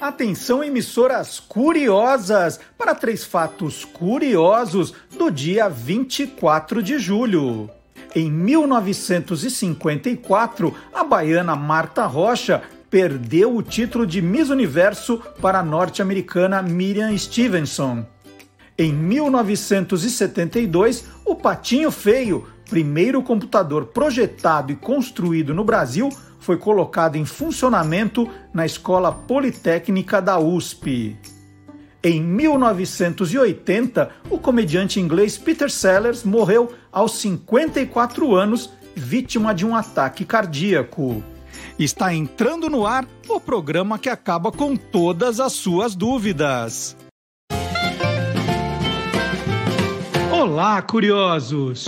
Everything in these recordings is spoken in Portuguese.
Atenção, emissoras curiosas, para três fatos curiosos do dia 24 de julho. Em 1954, a baiana Marta Rocha perdeu o título de Miss Universo para a norte-americana Miriam Stevenson. Em 1972, o Patinho Feio, primeiro computador projetado e construído no Brasil, foi colocado em funcionamento na Escola Politécnica da USP. Em 1980, o comediante inglês Peter Sellers morreu aos 54 anos, vítima de um ataque cardíaco. Está entrando no ar o programa que acaba com todas as suas dúvidas. Olá, curiosos!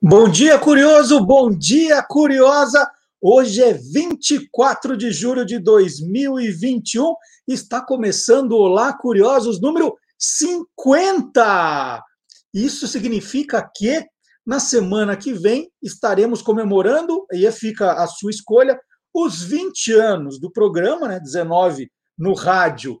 Bom dia, curioso! Bom dia, curiosa! Hoje é 24 de julho de 2021. Está começando o Olá, curiosos número 50. Isso significa que na semana que vem estaremos comemorando, e fica a sua escolha, os 20 anos do programa, né? 19 no rádio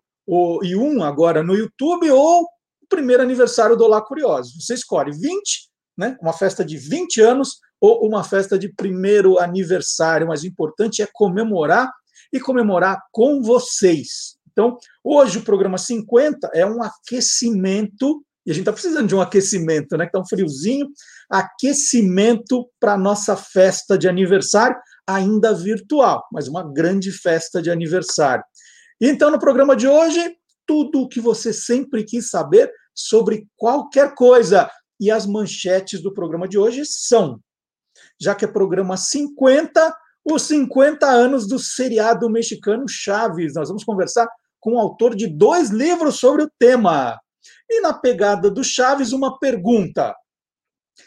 e um agora no YouTube, ou o primeiro aniversário do Olá Curiosos. Você escolhe 20 né? uma festa de 20 anos ou uma festa de primeiro aniversário, mas o importante é comemorar e comemorar com vocês. Então, hoje o programa 50 é um aquecimento, e a gente está precisando de um aquecimento, né? Está um friozinho, aquecimento para a nossa festa de aniversário, ainda virtual, mas uma grande festa de aniversário. Então, no programa de hoje, tudo o que você sempre quis saber sobre qualquer coisa e as manchetes do programa de hoje são, já que é programa 50, os 50 anos do seriado mexicano Chaves. Nós vamos conversar com o autor de dois livros sobre o tema. E na pegada do Chaves, uma pergunta.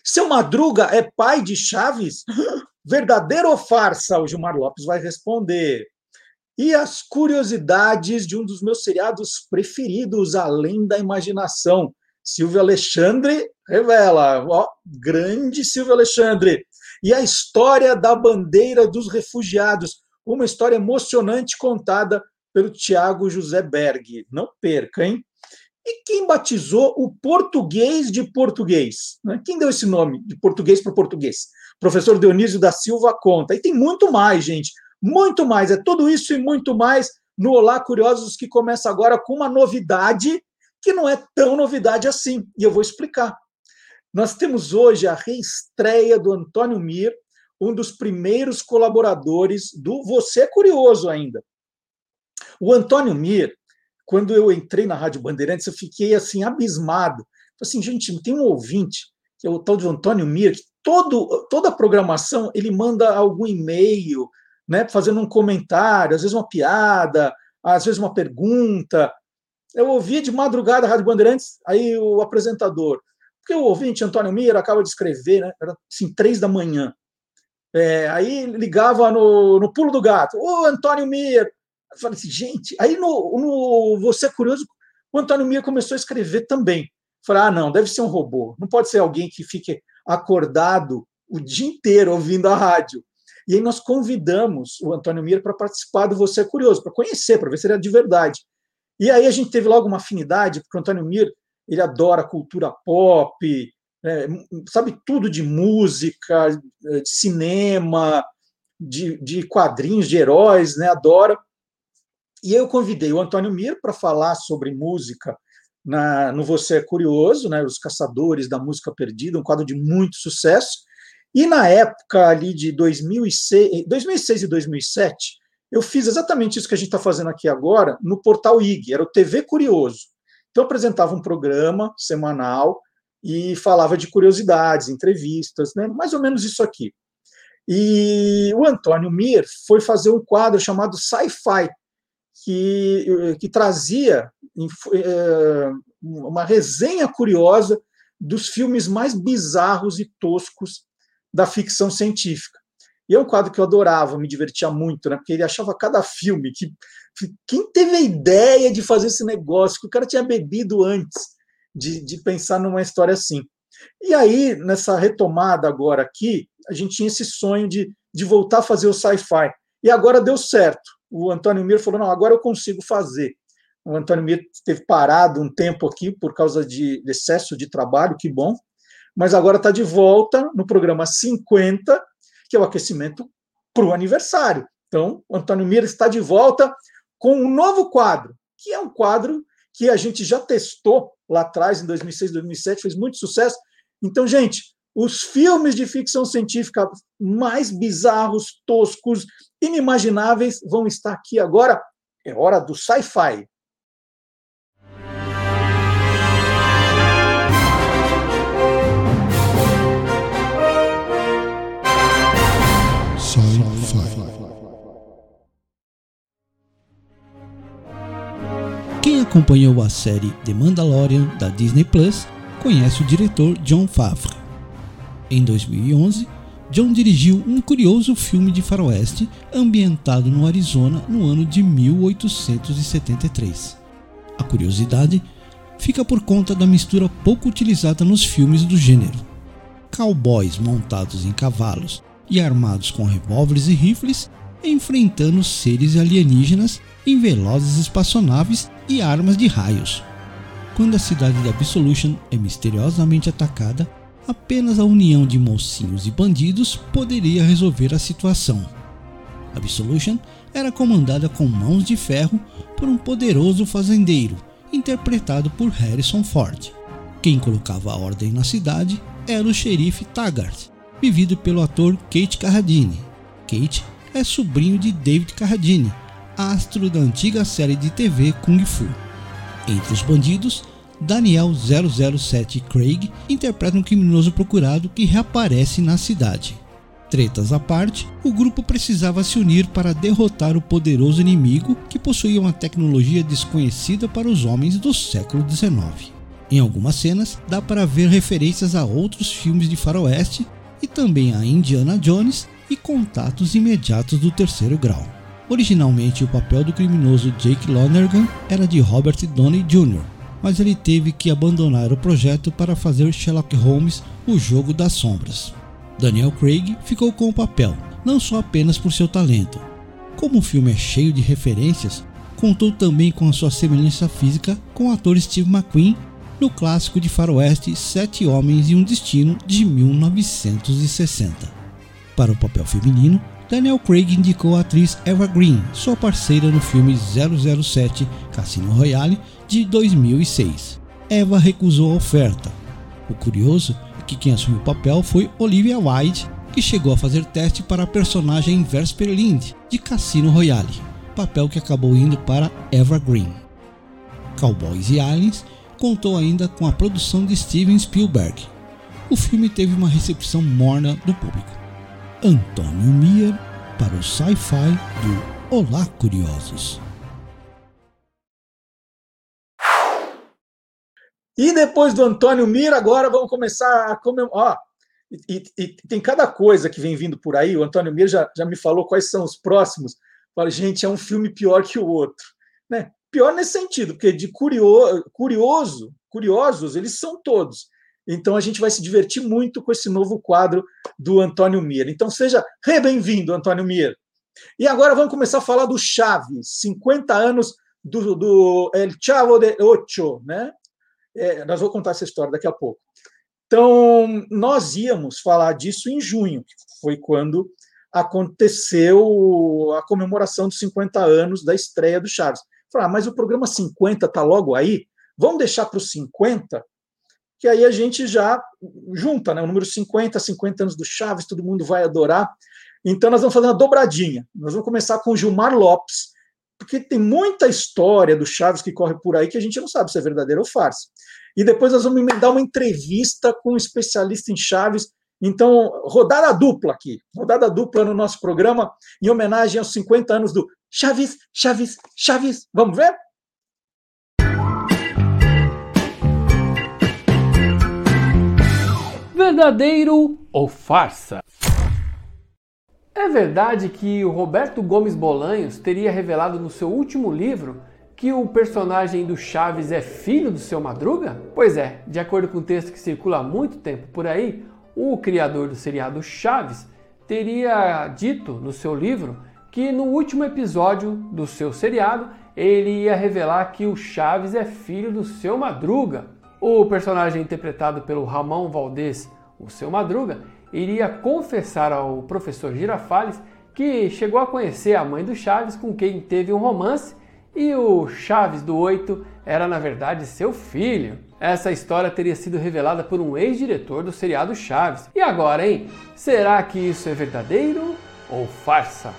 Seu Madruga é pai de Chaves? Verdadeiro ou farsa? O Gilmar Lopes vai responder. E as curiosidades de um dos meus seriados preferidos, Além da Imaginação. Silvio Alexandre revela, ó, grande Silvio Alexandre. E a história da bandeira dos refugiados, uma história emocionante contada pelo Tiago José Berg. Não perca, hein? E quem batizou o português de português? Né? Quem deu esse nome de português para português? Professor Dionísio da Silva conta. E tem muito mais, gente. Muito mais. É tudo isso e muito mais no Olá Curiosos, que começa agora com uma novidade que não é tão novidade assim, e eu vou explicar. Nós temos hoje a reestreia do Antônio Mir, um dos primeiros colaboradores do Você é Curioso ainda. O Antônio Mir, quando eu entrei na Rádio Bandeirantes, eu fiquei assim abismado. Assim, gente, tem um ouvinte, que é o tal de Antônio Mir, que todo, toda a programação ele manda algum e-mail, né, fazendo um comentário, às vezes uma piada, às vezes uma pergunta, eu ouvia de madrugada a Rádio Bandeirantes, aí o apresentador, porque o ouvinte, Antônio Mira, acaba de escrever, né? Era assim, três da manhã. É, aí ligava no, no pulo do gato, ô Antônio Mira. Eu falei assim, gente, aí no, no Você é Curioso, o Antônio Mira começou a escrever também. Falei, ah, não, deve ser um robô, não pode ser alguém que fique acordado o dia inteiro ouvindo a rádio. E aí nós convidamos o Antônio Mira para participar do Você é Curioso, para conhecer, para ver se ele é de verdade. E aí a gente teve logo uma afinidade, porque o Antônio Mir ele adora cultura pop, é, sabe tudo de música, de cinema, de, de quadrinhos, de heróis, né? Adora. E eu convidei o Antônio Mir para falar sobre música na, no Você é Curioso, né? Os Caçadores da Música Perdida, um quadro de muito sucesso. E na época ali de 2006, 2006 e 2007, eu fiz exatamente isso que a gente está fazendo aqui agora no portal IG, era o TV Curioso. Então, eu apresentava um programa semanal e falava de curiosidades, entrevistas, né? mais ou menos isso aqui. E o Antônio Mir foi fazer um quadro chamado Sci-Fi, que, que trazia é, uma resenha curiosa dos filmes mais bizarros e toscos da ficção científica. E é um quadro que eu adorava, me divertia muito, né? Porque ele achava cada filme que. Quem teve a ideia de fazer esse negócio? Que o cara tinha bebido antes de, de pensar numa história assim. E aí, nessa retomada agora aqui, a gente tinha esse sonho de, de voltar a fazer o sci-fi. E agora deu certo. o Antônio Mir falou: não, agora eu consigo fazer. O Antônio Mir esteve parado um tempo aqui por causa de excesso de trabalho, que bom, mas agora está de volta no programa 50, que é o aquecimento para o aniversário. Então, o Antônio Mir está de volta com um novo quadro, que é um quadro que a gente já testou lá atrás, em 2006, 2007, fez muito sucesso. Então, gente, os filmes de ficção científica mais bizarros, toscos, inimagináveis vão estar aqui agora. É hora do sci-fi. Acompanhou a série The Mandalorian da Disney Plus conhece o diretor John Favreau. Em 2011, John dirigiu um curioso filme de faroeste ambientado no Arizona no ano de 1873. A curiosidade fica por conta da mistura pouco utilizada nos filmes do gênero. Cowboys montados em cavalos e armados com revólveres e rifles enfrentando seres alienígenas em velozes espaçonaves e armas de raios. Quando a cidade de Absolution é misteriosamente atacada, apenas a união de mocinhos e bandidos poderia resolver a situação. Absolution era comandada com mãos de ferro por um poderoso fazendeiro, interpretado por Harrison Ford. Quem colocava a ordem na cidade era o xerife Taggart, vivido pelo ator Kate Carradine. Kate é sobrinho de David Carradine, astro da antiga série de TV Kung Fu. Entre os bandidos, Daniel 007 Craig interpreta um criminoso procurado que reaparece na cidade. Tretas à parte, o grupo precisava se unir para derrotar o poderoso inimigo que possuía uma tecnologia desconhecida para os homens do século XIX. Em algumas cenas, dá para ver referências a outros filmes de faroeste e também a Indiana Jones e contatos imediatos do terceiro grau. Originalmente, o papel do criminoso Jake Lonergan era de Robert Downey Jr., mas ele teve que abandonar o projeto para fazer Sherlock Holmes O Jogo das Sombras. Daniel Craig ficou com o papel, não só apenas por seu talento. Como o filme é cheio de referências, contou também com a sua semelhança física com o ator Steve McQueen no clássico de faroeste Sete Homens e um Destino de 1960. Para o papel feminino, Daniel Craig indicou a atriz Eva Green, sua parceira no filme 007 Cassino Royale de 2006. Eva recusou a oferta. O curioso é que quem assumiu o papel foi Olivia Wilde, que chegou a fazer teste para a personagem Vesper Lind de Cassino Royale, papel que acabou indo para Eva Green. Cowboys e Aliens contou ainda com a produção de Steven Spielberg. O filme teve uma recepção morna do público. Antônio Mier para o Sci-Fi do Olá Curiosos. E depois do Antônio Mira, agora vamos começar a comemorar. E, e, e, tem cada coisa que vem vindo por aí. O Antônio Mira já, já me falou quais são os próximos. Fala, gente, é um filme pior que o outro. Né? Pior nesse sentido, porque de curioso, curioso, curiosos, eles são todos. Então a gente vai se divertir muito com esse novo quadro do Antônio Mir. Então seja bem-vindo, Antônio Mir. E agora vamos começar a falar do Chaves, 50 anos do, do El Chavo de Ocho, né? É, nós vamos contar essa história daqui a pouco. Então, nós íamos falar disso em junho, que foi quando aconteceu a comemoração dos 50 anos da estreia do Chaves. Falar, ah, mas o programa 50 está logo aí? Vamos deixar para os 50? Que aí a gente já junta, né? O número 50, 50 anos do Chaves, todo mundo vai adorar. Então, nós vamos fazer uma dobradinha. Nós vamos começar com Gilmar Lopes, porque tem muita história do Chaves que corre por aí que a gente não sabe se é verdadeira ou farsa. E depois nós vamos emendar uma entrevista com um especialista em Chaves. Então, rodada dupla aqui, rodada dupla no nosso programa, em homenagem aos 50 anos do Chaves, Chaves, Chaves. Vamos ver? Verdadeiro ou farsa? É verdade que o Roberto Gomes Bolanhos teria revelado no seu último livro que o personagem do Chaves é filho do seu Madruga? Pois é, de acordo com o texto que circula há muito tempo por aí, o criador do seriado Chaves teria dito no seu livro que no último episódio do seu seriado ele ia revelar que o Chaves é filho do seu Madruga. O personagem interpretado pelo Ramon Valdez, o seu Madruga, iria confessar ao professor Girafales que chegou a conhecer a mãe do Chaves com quem teve um romance e o Chaves do 8 era na verdade seu filho. Essa história teria sido revelada por um ex-diretor do seriado Chaves. E agora, hein? Será que isso é verdadeiro ou farsa?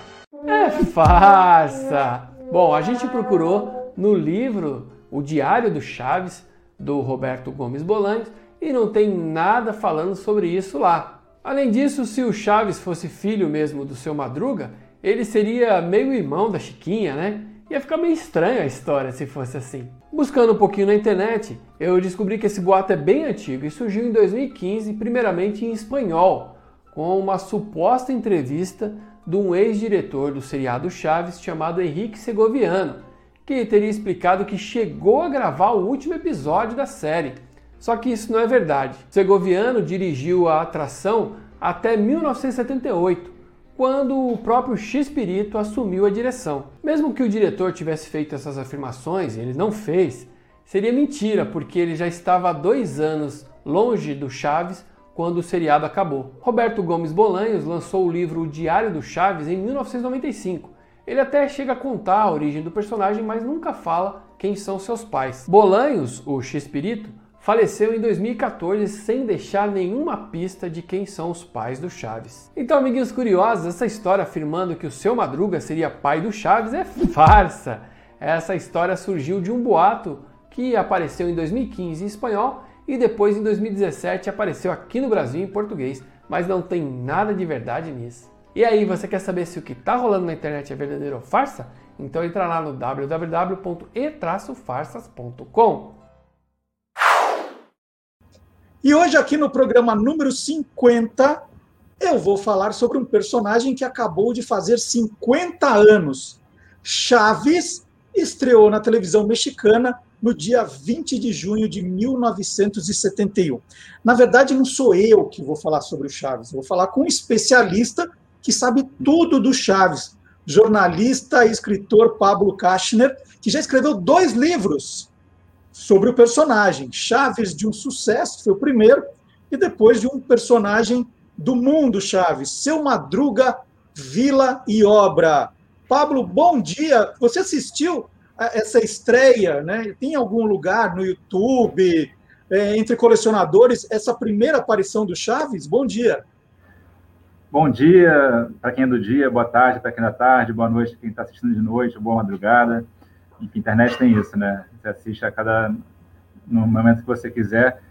É farsa! Bom, a gente procurou no livro O Diário do Chaves, do Roberto Gomes Bolanhos, e não tem nada falando sobre isso lá. Além disso, se o Chaves fosse filho mesmo do seu Madruga, ele seria meio irmão da Chiquinha, né? Ia ficar meio estranha a história se fosse assim. Buscando um pouquinho na internet, eu descobri que esse boato é bem antigo e surgiu em 2015, primeiramente em espanhol, com uma suposta entrevista de um ex-diretor do seriado Chaves chamado Henrique Segoviano, que teria explicado que chegou a gravar o último episódio da série só que isso não é verdade. Segoviano dirigiu a atração até 1978, quando o próprio X-Pirito assumiu a direção. Mesmo que o diretor tivesse feito essas afirmações, ele não fez, seria mentira, porque ele já estava há dois anos longe do Chaves quando o seriado acabou. Roberto Gomes Bolanhos lançou o livro O Diário do Chaves em 1995. Ele até chega a contar a origem do personagem, mas nunca fala quem são seus pais. Bolanhos, o X-Pirito, faleceu em 2014 sem deixar nenhuma pista de quem são os pais do Chaves. Então, amiguinhos curiosos, essa história afirmando que o seu Madruga seria pai do Chaves é farsa. Essa história surgiu de um boato que apareceu em 2015 em espanhol e depois em 2017 apareceu aqui no Brasil em português, mas não tem nada de verdade nisso. E aí, você quer saber se o que está rolando na internet é verdadeiro ou farsa? Então entra lá no www.e-farsas.com. E hoje, aqui no programa número 50, eu vou falar sobre um personagem que acabou de fazer 50 anos. Chaves estreou na televisão mexicana no dia 20 de junho de 1971. Na verdade, não sou eu que vou falar sobre o Chaves, vou falar com um especialista que sabe tudo do Chaves, jornalista e escritor Pablo Kachner, que já escreveu dois livros sobre o personagem. Chaves de um sucesso, foi o primeiro, e depois de um personagem do mundo Chaves, Seu Madruga, Vila e Obra. Pablo, bom dia. Você assistiu essa estreia, né? Tem algum lugar no YouTube, é, entre colecionadores, essa primeira aparição do Chaves? Bom dia. Bom dia para quem é do dia, boa tarde para quem é da tarde, boa noite para quem está assistindo de noite, boa madrugada. Enfim, internet tem isso, né? Você assiste a cada no momento que você quiser.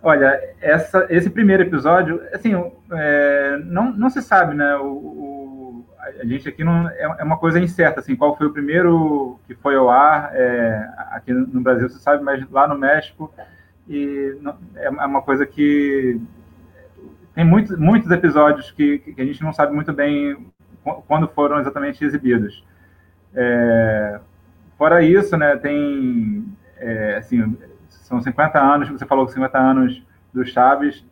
Olha, essa, esse primeiro episódio, assim, é, não, não se sabe, né? O, o, a gente aqui não é, é, uma coisa incerta, assim, qual foi o primeiro que foi ao ar é, aqui no Brasil, você sabe, mas lá no México e não, é uma coisa que tem muitos, muitos episódios que, que a gente não sabe muito bem quando foram exatamente exibidos. É, Fora isso, né, tem, é, assim, são 50 anos, você falou que 50 anos do Chaves,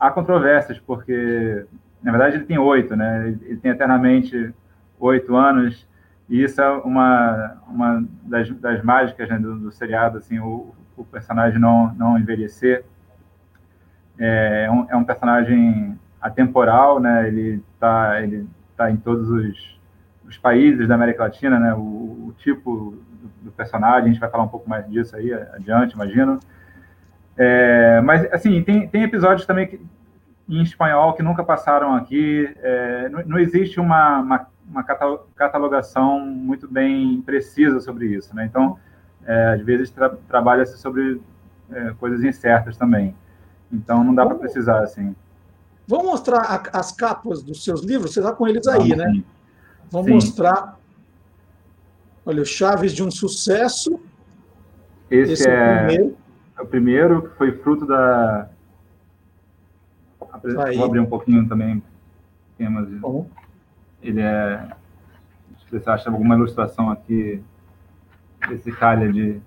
há controvérsias, porque, na verdade, ele tem oito, né, ele tem eternamente oito anos, e isso é uma, uma das, das mágicas né, do, do, seriado, assim, o, o, personagem não, não envelhecer. É, um, é um personagem atemporal, né, ele está ele tá em todos os, os países da América Latina, né, o, o tipo do personagem, a gente vai falar um pouco mais disso aí adiante, imagino. É, mas, assim, tem, tem episódios também que, em espanhol que nunca passaram aqui. É, não, não, existe uma, uma, uma, catalogação muito bem precisa sobre isso, né? Então, é, às vezes tra trabalha-se sobre é, coisas incertas também. Então, não dá para precisar, assim. Vamos mostrar a, as capas dos seus livros? Você está com eles aí, Vamos, né? Sim. Vamos sim. mostrar Olha, o Chaves de um sucesso. Esse, Esse é, é, o primeiro. É o primeiro, que foi fruto da. Aí. Vou abrir um pouquinho também. Temas. Bom. Ele é. Se você acha alguma ilustração aqui. Esse calha de.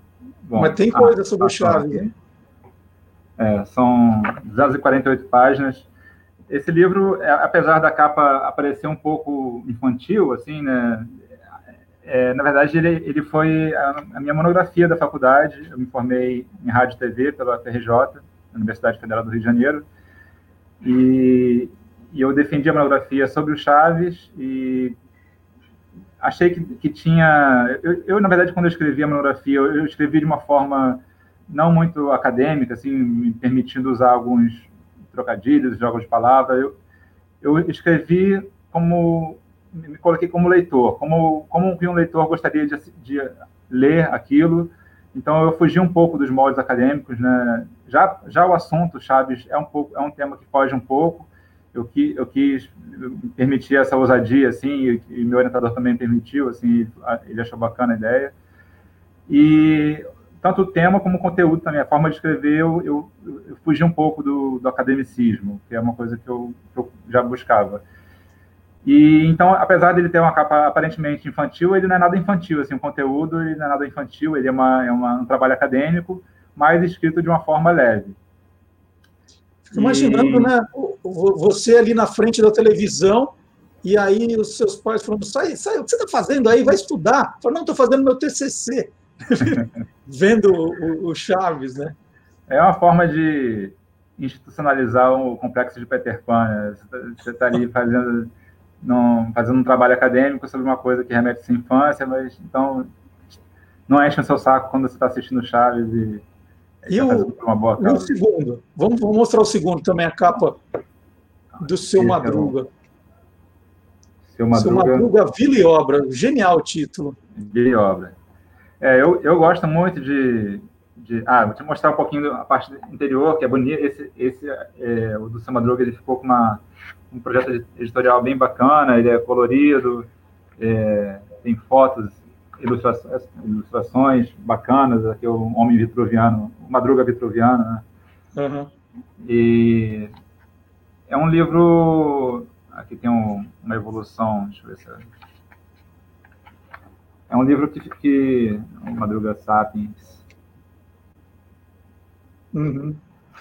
Bom, Mas tem coisa ah, sobre o Chaves, hein? É, são 248 páginas. esse livro, é, apesar da capa aparecer um pouco infantil, assim, né? É, na verdade, ele, ele foi a, a, minha monografia da faculdade. Eu me formei em rádio e TV pela FRJ, Universidade Federal do Rio de Janeiro, e, e eu defendi a monografia sobre o Chaves e achei que, que tinha. Eu, eu, na verdade, quando eu escrevi a monografia, eu, eu escrevi de uma forma não muito acadêmica, assim, me permitindo usar alguns trocadilhos, jogos de palavras. Eu, eu escrevi como me coloquei como leitor, como como um leitor gostaria de, de ler aquilo. Então eu fugi um pouco dos moldes acadêmicos, né? Já já o assunto Chaves é um pouco é um tema que foge um pouco. Eu que eu quis permitir essa ousadia assim e, e meu orientador também permitiu, assim, ele achou bacana a ideia. E tanto o tema como o conteúdo também, a forma de escrever, eu, eu, eu fugi um pouco do, do, academicismo, que é uma coisa que eu, que eu, já buscava. E então, apesar dele ter uma capa aparentemente infantil, ele não é nada infantil, assim, o conteúdo ele não é nada infantil, ele é, uma, é uma, um trabalho acadêmico, mas escrito de uma forma leve. Fico imaginando, e... né, você ali na frente da televisão, e aí os seus pais falando, sai, sai, o que você está fazendo aí? Vai estudar. Eu não, estou fazendo meu TCC. vendo o, o, Chaves, né? É uma forma de institucionalizar o complexo de Peter Pan. Né? Você está tá ali fazendo, não, fazendo um trabalho acadêmico sobre uma coisa que remete à sua infância, mas então não enche o seu saco quando você está assistindo Chaves e e o, uma boa e o segundo? Vamos, vamos, mostrar o segundo também, a capa do Seu Esse Madruga. É o... Seu Madruga. Seu Madruga, Vila e Obra. Genial o título. Vila e Obra. É, eu, eu gosto muito de, de, Ah, vou te mostrar um pouquinho a parte interior, que é bonito. Esse, esse é, o do Sam Madruga, ele ficou com uma, um projeto editorial bem bacana, ele é colorido, é, tem fotos, ilustrações, ilustrações bacanas, aqui é o Homem Vitruviano, o Madruga Vitruviano, né? Uhum. E é um livro... Aqui tem um, uma evolução, deixa eu ver se... É um livro que, que Madruga Sapiens. Uhum.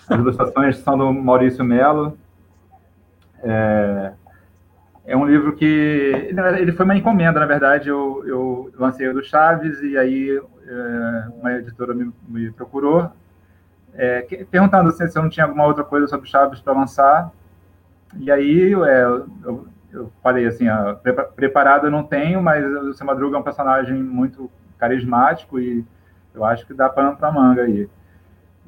As ilustrações são do Maurício Melo. É, é um livro que ele foi uma encomenda, na verdade. Eu, eu lancei o do Chaves e aí é, uma editora me, me procurou é, perguntando se eu não tinha alguma outra coisa sobre Chaves para lançar. E aí é, eu, eu falei assim, preparado eu não tenho, mas o Seu Madruga é um personagem muito carismático e eu acho que dá pano para manga aí.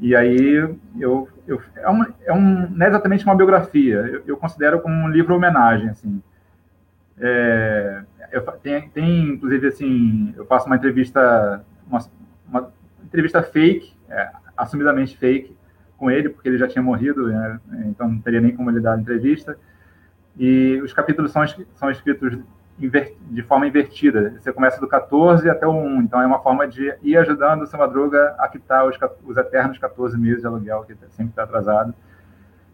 E aí eu, eu é, um, é um não é exatamente uma biografia, eu, eu considero como um livro homenagem assim. É, eu, tem, tem inclusive assim, eu faço uma entrevista uma, uma entrevista fake, é, assumidamente fake com ele, porque ele já tinha morrido, né, então não teria nem como ele dar entrevista. E os capítulos são, são escritos de forma invertida. Você começa do 14 até o 1. Então, é uma forma de ir ajudando o seu Madruga a quitar os, os eternos 14 meses de aluguel, que sempre está atrasado.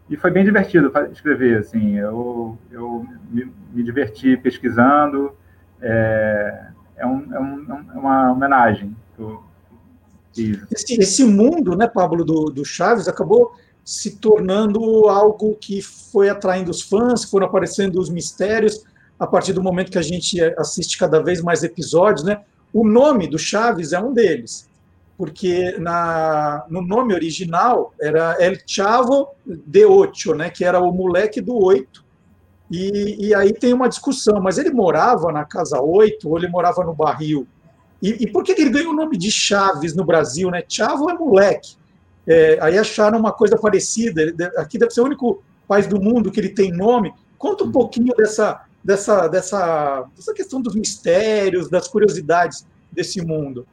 E foi bem divertido escrever. Assim, eu, eu me, me diverti pesquisando. É, é, um, é, um, é uma homenagem. Esse, esse, mundo, né, Pablo, do, do Chaves, acabou se tornando algo que foi atraindo os fãs, foram aparecendo os mistérios a partir do momento que a gente assiste cada vez mais episódios, né? O nome do Chaves é um deles, porque na, no nome original era El Chavo de Ocho, né? Que era o moleque do oito. E, e aí tem uma discussão, mas ele morava na casa oito ou ele morava no barril? E, e por que ele ganhou o nome de Chaves no Brasil, né? Chavo é moleque. É, aí acharam uma coisa parecida. Aqui deve ser o único país do mundo que ele tem nome. Conta um pouquinho dessa, dessa, dessa, dessa questão dos mistérios, das curiosidades desse mundo.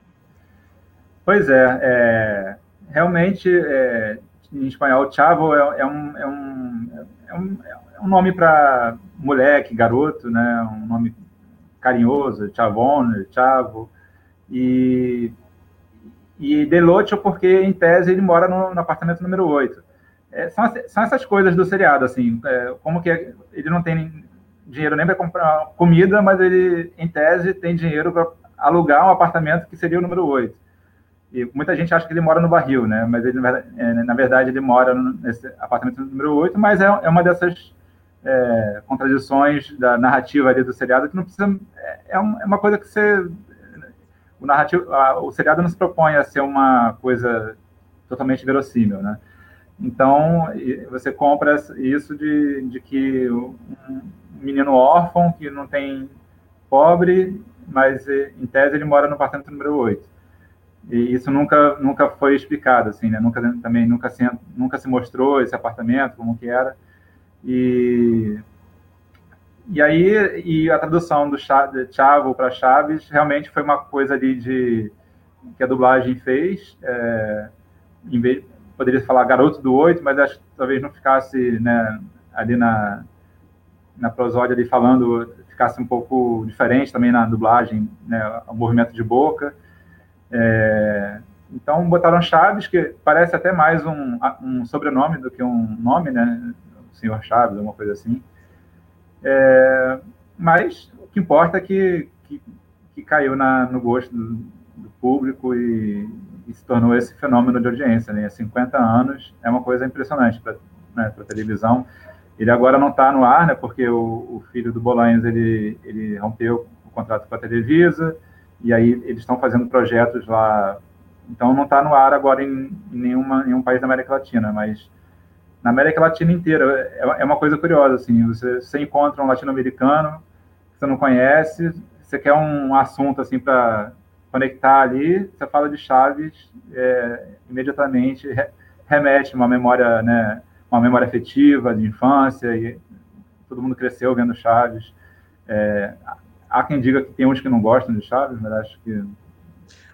Pois é, é realmente, é, em espanhol, chavo é, é, um, é, um, é, um, é um nome para moleque, garoto, né? um nome carinhoso, chavone, chavo. E e Deloach porque, em tese, ele mora no, no apartamento número 8. É, são, são, essas coisas do seriado, assim, é, como que ele não tem dinheiro nem para comprar comida, mas ele, em tese, tem dinheiro para alugar um apartamento que seria o número 8. E muita gente acha que ele mora no barril, né? Mas ele, na verdade, é, ele mora nesse apartamento número 8, mas é, é uma dessas é, contradições da narrativa ali do seriado que não precisa. É, é, é uma coisa que você. O, narrativo, a, o seriado não se propõe a ser uma coisa totalmente verossímil, né? Então, você compra isso de, de que um menino órfão, que não tem pobre, mas em tese ele mora no apartamento número 8. E isso nunca, nunca foi explicado, assim, né? Nunca, também nunca se, nunca se mostrou esse apartamento, como que era. E, e aí, e a tradução do Chavo para Chaves realmente foi uma coisa ali de que a dublagem fez. É, em vez, poderia falar garoto do oito, mas acho que talvez não ficasse né, ali na, na prosódia ali falando, ficasse um pouco diferente também na dublagem, né, o movimento de boca. É, então botaram Chaves, que parece até mais um, um sobrenome do que um nome, né? senhor Chaves, alguma coisa assim. É, mas o que importa é que, que, que caiu na, no gosto do, do público e, e, se tornou esse fenômeno de audiência. Né? 50 anos é uma coisa impressionante para né, a televisão. Ele agora não está no ar, né, porque o, o, filho do Bolanhos ele, ele rompeu o contrato com a Televisa, e aí eles estão fazendo projetos lá. Então não está no ar agora em, em nenhuma, nenhum país da América Latina, mas na América Latina inteira. É, é uma coisa curiosa, assim, você, você encontra um latino-americano que você não conhece, você quer um assunto, assim, para conectar ali, você fala de Chaves, é, imediatamente remete uma memória, né, uma memória afetiva de infância, e todo mundo cresceu vendo Chaves. É, há quem diga que tem uns que não gostam de Chaves, mas acho que...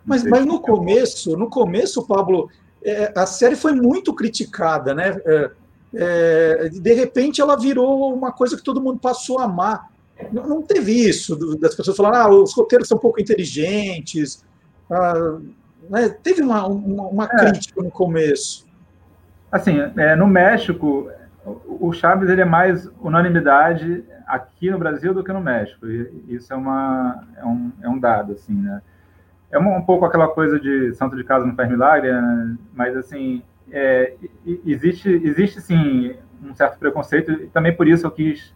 Mas, mas no começo, no começo, Pablo, é, a série foi muito criticada, né? É, é, de repente ela virou uma coisa que todo mundo passou a amar. Não, não teve isso das pessoas falando, ah, os roteiros são pouco inteligentes. Ah, né? Teve uma, uma, uma é. crítica no começo. Assim, é, no México, o Chaves ele é mais unanimidade aqui no Brasil do que no México. E isso é, uma, é, um, é um dado, assim, né? É um, um, pouco aquela coisa de santo de casa não faz milagre, né? mas assim é, existe existe sim um certo preconceito e também por isso eu quis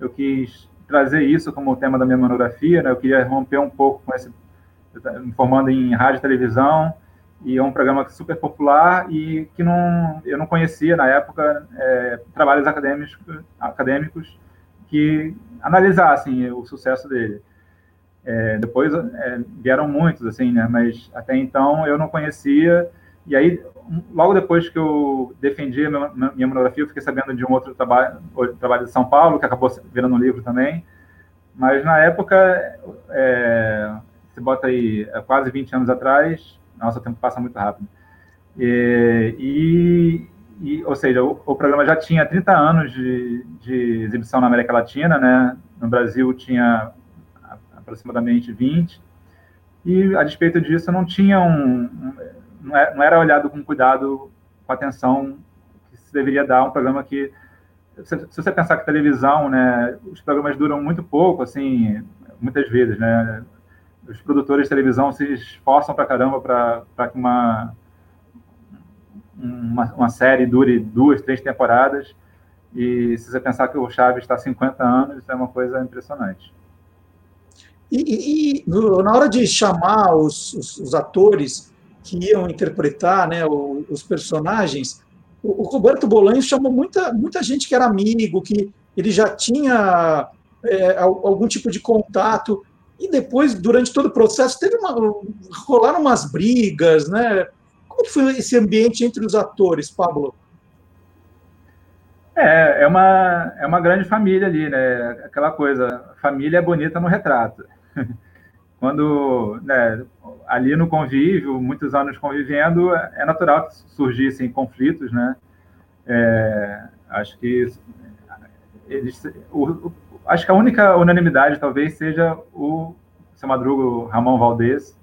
eu quis trazer isso como tema da minha monografia, né? Eu queria romper um pouco com esse me formando em rádio e televisão e é um programa super popular e que não eu não conhecia na época é, trabalhos acadêmicos acadêmicos que analisassem o sucesso dele. É, depois é, vieram muitos, assim, né? Mas até então eu não conhecia. E aí, logo depois que eu defendi a minha, minha monografia, eu fiquei sabendo de um outro trabalho, trabalho de São Paulo, que acabou virando um livro também. Mas na época, é, você bota aí, é quase 20 anos atrás, nossa, o tempo passa muito rápido. E, e, e ou seja, o, o, programa já tinha 30 anos de, de exibição na América Latina, né? No Brasil tinha aproximadamente 20, e a despeito disso não tinha um, um não é, era olhado com cuidado, com atenção que se deveria dar um programa que se, se você pensar que televisão, né, os programas duram muito pouco, assim, muitas vezes, né, os produtores de televisão se esforçam para caramba para que uma, uma, uma série dure duas, três temporadas, e se você pensar que o Chaves está há 50 anos, isso é uma coisa impressionante. E, e, na hora de chamar os, os, os, atores que iam interpretar né, os personagens, o, o, Roberto Bolanhos chamou muita, muita gente que era amigo, que ele já tinha é, algum tipo de contato. E depois, durante todo o processo, teve uma, rolaram umas brigas, né? Como foi esse ambiente entre os atores, Pablo? É, é uma, é uma grande família ali, né? Aquela coisa, família é bonita no retrato. Quando, né, ali no convívio, muitos anos convivendo, é natural que surgissem conflitos, né? É, acho que eles, o, acho que a única unanimidade talvez seja o seu Madrugo Ramon Valdez,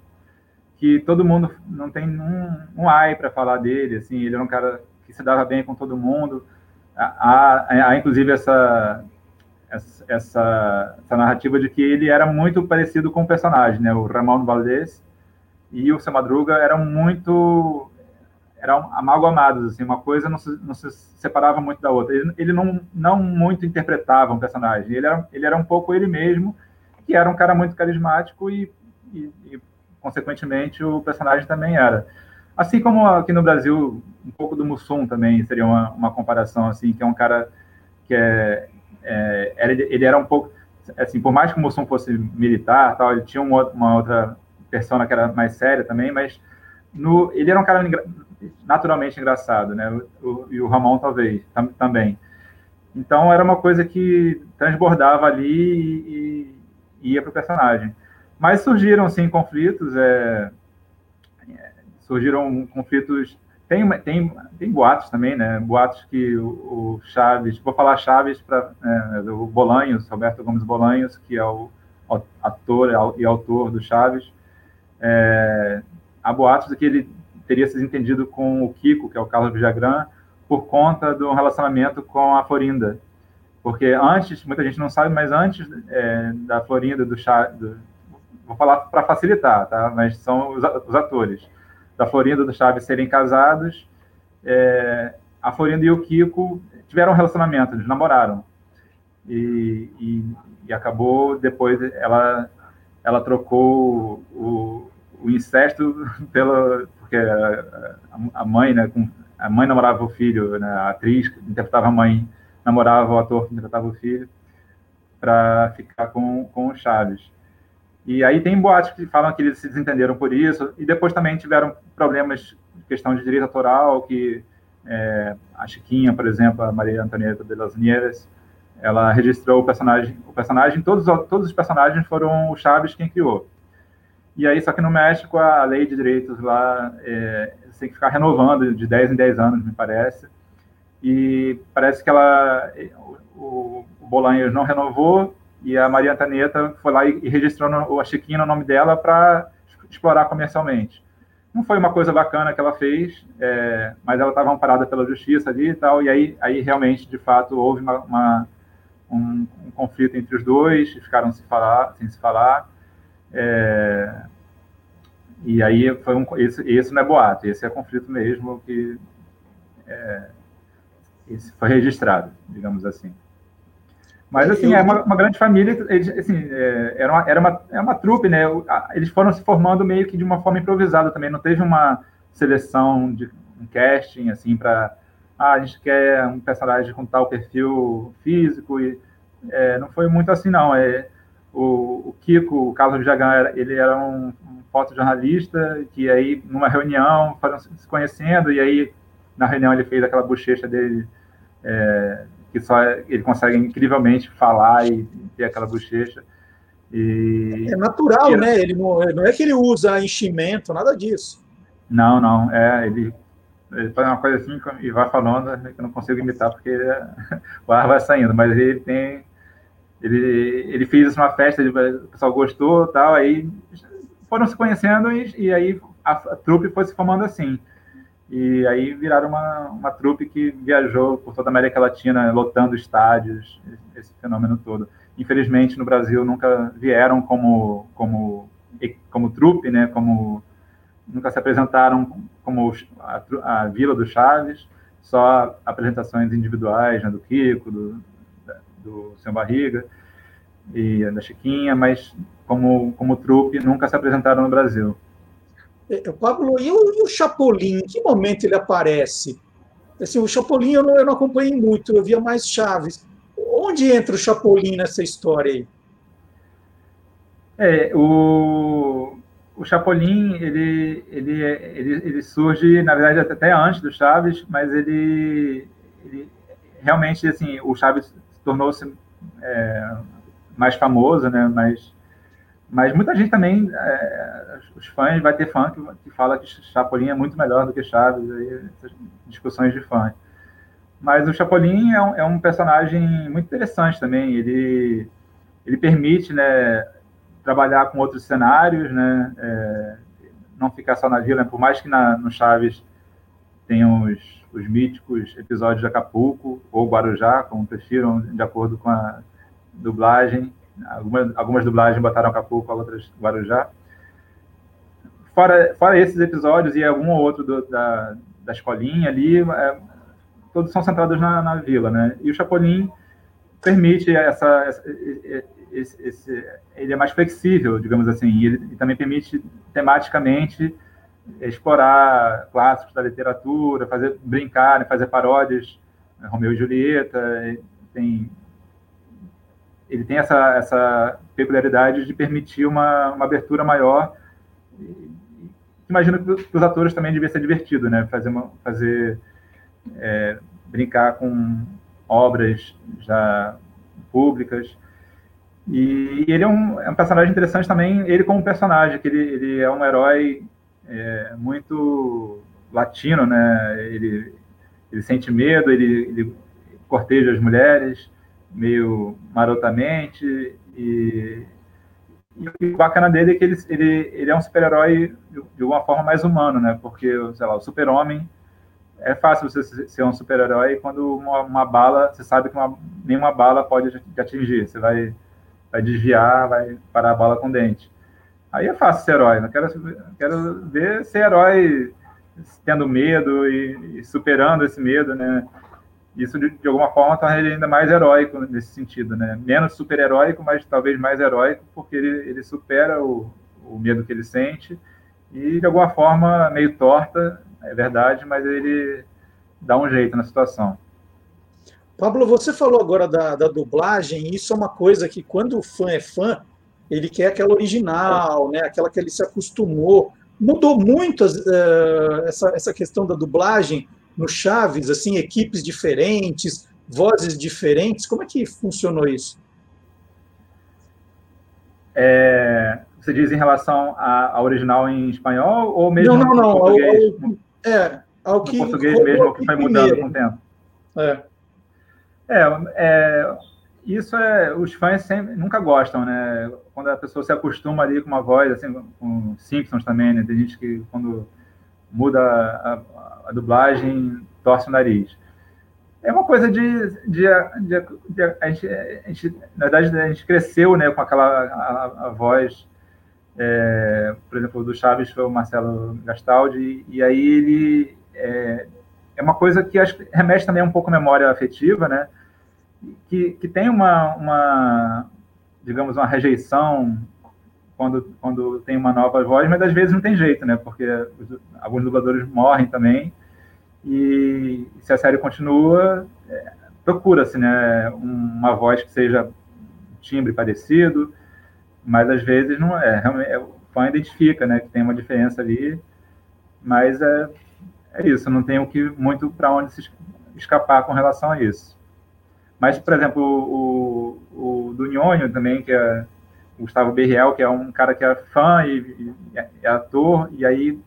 que todo mundo não tem um, um ai para falar dele, assim, ele era um cara que se dava bem com todo mundo. Há, há, há inclusive essa essa, essa, narrativa de que ele era muito parecido com o personagem, né? O Ramon Valdez e o Seu Madruga eram muito eram amalgamados, assim, uma coisa não se, não se separava muito da outra. Ele, ele, não, não muito interpretava um personagem, ele era, ele era um pouco ele mesmo, que era um cara muito carismático e, e, e consequentemente, o personagem também era. Assim como aqui no Brasil, um pouco do Mussum também seria uma, uma comparação, assim, que é um cara que é, é ele era um pouco, assim, por mais que o Mussum fosse militar, tal, ele tinha uma, uma outra persona que era mais séria também, mas no, ele era um cara naturalmente engraçado, né? O, e o Ramon talvez tam, também. Então era uma coisa que transbordava ali e, e ia para o personagem. Mas surgiram sim conflitos, é, surgiram conflitos. Tem, tem, tem boatos também, né? Boatos que o, o Chaves, vou falar Chaves para é, o Bolanhos, Roberto Gomes Bolanhos, que é o ator e autor do Chaves. É, há boatos de que ele teria se entendido com o Kiko, que é o Carlos Villagrán, por conta do relacionamento com a Florinda. Porque antes, muita gente não sabe, mas antes é, da Florinda, do, do vou falar para facilitar, tá? Mas são os, os atores da Florinda do Chaves serem casados, é, a Florinda e o Kiko tiveram um relacionamento, eles namoraram. E, e, e acabou depois ela ela trocou o, o incesto pela porque a, a, mãe né com, a mãe namorava o filho né, a atriz que interpretava a mãe namorava o ator que interpretava o filho para ficar com, com o Chaves e aí tem boatos que falam que eles se desentenderam por isso, e depois também tiveram problemas questão de direito autoral, que é, a Chiquinha, por exemplo, a Maria Antonieta de las Nieves, ela registrou o personagem, o personagem, todos, todos os personagens foram o Chaves quem criou. E aí, só que no México, a lei de direitos lá é, tem que ficar renovando de 10 em 10 anos, me parece. E parece que ela, o, o Bolanhos não renovou, e a Maria Antonieta foi lá e, registrou a Chiquinha no nome dela para explorar comercialmente. Não foi uma coisa bacana que ela fez, é, mas ela estava amparada pela justiça ali e tal, e aí, aí realmente, de fato, houve uma, uma um, um, conflito entre os dois, ficaram se falar, sem se falar. É, e aí foi um, esse, esse não é boato, esse é conflito mesmo que é, esse foi registrado, digamos assim. Mas, assim, é uma, uma grande família, eles, assim, é, era, uma, era uma, é uma trupe, né? Eles foram se formando meio que de uma forma improvisada também, não teve uma seleção, de um casting, assim, para ah, a gente quer um personagem com tal perfil físico, e é, não foi muito assim, não. É, o, o Kiko, o Carlos Jagan, ele era um, um fotojornalista que aí, numa reunião, foram se conhecendo, e aí, na reunião, ele fez aquela bochecha dele é, que só ele consegue incrivelmente falar e ter aquela bochecha. E... É natural, e... né? Ele não, não é que ele usa enchimento, nada disso. Não, não. É, ele, ele faz uma coisa assim e vai falando, né, que eu não consigo imitar porque é, o ar vai saindo, mas ele tem. Ele, ele fez uma festa, o pessoal gostou tal, aí foram se conhecendo e, e aí a, a trupe foi se formando assim. E aí viraram uma, uma trupe que viajou por toda a América Latina, lotando estádios, esse fenômeno todo. Infelizmente, no Brasil, nunca vieram como, como, como trupe, né? como, nunca se apresentaram como a, a Vila do Chaves, só apresentações individuais, né? do Kiko, do, do Seu Barriga e da Chiquinha, mas como, como trupe nunca se apresentaram no Brasil. É, é, Pablo, e o, e o Chapolin? Em que momento ele aparece? Assim, o Chapolin eu não, eu não acompanhei muito, eu via mais Chaves. Onde entra o Chapolin nessa história aí? É, o, o Chapolin, ele, ele, ele, ele surge, na verdade, até antes do Chaves, mas ele, ele realmente, assim, o Chaves tornou-se é, mais famoso, né, mais, mas muita gente também, é, os fãs, vai ter fã que, que fala que Chapolin é muito melhor do que Chaves, aí, discussões de fã. Mas o Chapolin é um, é um, personagem muito interessante também. Ele, ele permite né, trabalhar com outros cenários, né, é, não ficar só na vila, por mais que na, no Chaves tenham os, os míticos episódios de Acapulco ou Guarujá, como prefiram, de acordo com a dublagem Algumas, algumas dublagens botaram Acapulco, outras Guarujá. Fora, fora esses episódios e algum outro do, da, da escolinha ali, é, todos são centrados na, na, vila, né? E o Chapolin permite essa, essa esse, esse, ele é mais flexível, digamos assim, e ele também permite tematicamente explorar clássicos da literatura, fazer brincar, né, fazer paródias, né, Romeu e Julieta, tem ele tem essa, essa peculiaridade de permitir uma, uma abertura maior. Imagino que os atores também devia ser divertido, né? Fazer, uma, fazer é, brincar com obras já públicas. E, e ele é um, é um, personagem interessante também, ele como personagem, que ele, ele é um herói é, muito latino, né? Ele, ele sente medo, ele, ele corteja as mulheres, meio marotamente e, e o bacana dele é que ele, ele, ele é um super-herói de, uma forma mais humana, né? Porque, sei lá, o super-homem é fácil você ser um super-herói quando uma, uma, bala, você sabe que uma, nenhuma bala pode te atingir. Você vai, vai desviar, vai parar a bala com o dente. Aí é fácil ser herói. Eu quero, quero ver ser herói tendo medo e, e superando esse medo, né? Isso de, de, alguma forma torna ele ainda mais heróico nesse sentido, né? Menos super-heróico, mas talvez mais heróico, porque ele, ele supera o, o medo que ele sente e de alguma forma meio torta, é verdade, mas ele dá um jeito na situação. Pablo, você falou agora da, da dublagem, isso é uma coisa que quando o fã é fã, ele quer aquela original, né? Aquela que ele se acostumou. Mudou muito uh, essa, essa questão da dublagem no Chaves, assim, equipes diferentes, vozes diferentes? Como é que funcionou isso? É, você diz em relação à, original em espanhol ou mesmo não, não, não, português? Ao, é, ao que, português mesmo, que foi mudando com o tempo. É. É, é, isso é, os fãs sempre, nunca gostam, né? Quando a pessoa se acostuma ali com uma voz, assim, com Simpsons também, né? Tem gente que quando muda a, a, dublagem, torce o nariz. É uma coisa de, de, de, de a, gente, a, gente, na verdade, a gente cresceu, né, com aquela voz, é, por exemplo, do Chaves foi o Marcelo Gastaldi, e aí ele é, é uma coisa que acho que remete também um pouco à memória afetiva, né, que, que tem uma, uma, digamos, uma rejeição quando, quando tem uma nova voz, mas às vezes não tem jeito, né? Porque alguns dubladores morrem também. E se a série continua, é, procura-se, né? Uma voz que seja timbre parecido, mas às vezes não é. Realmente, é, o fã identifica, né? Que tem uma diferença ali, mas é, é isso. Não tem o que muito para onde se escapar com relação a isso. Mas, por exemplo, o, o do Nhonho também, que é Gustavo Berriel, que é um cara que é fã e, e é ator, e aí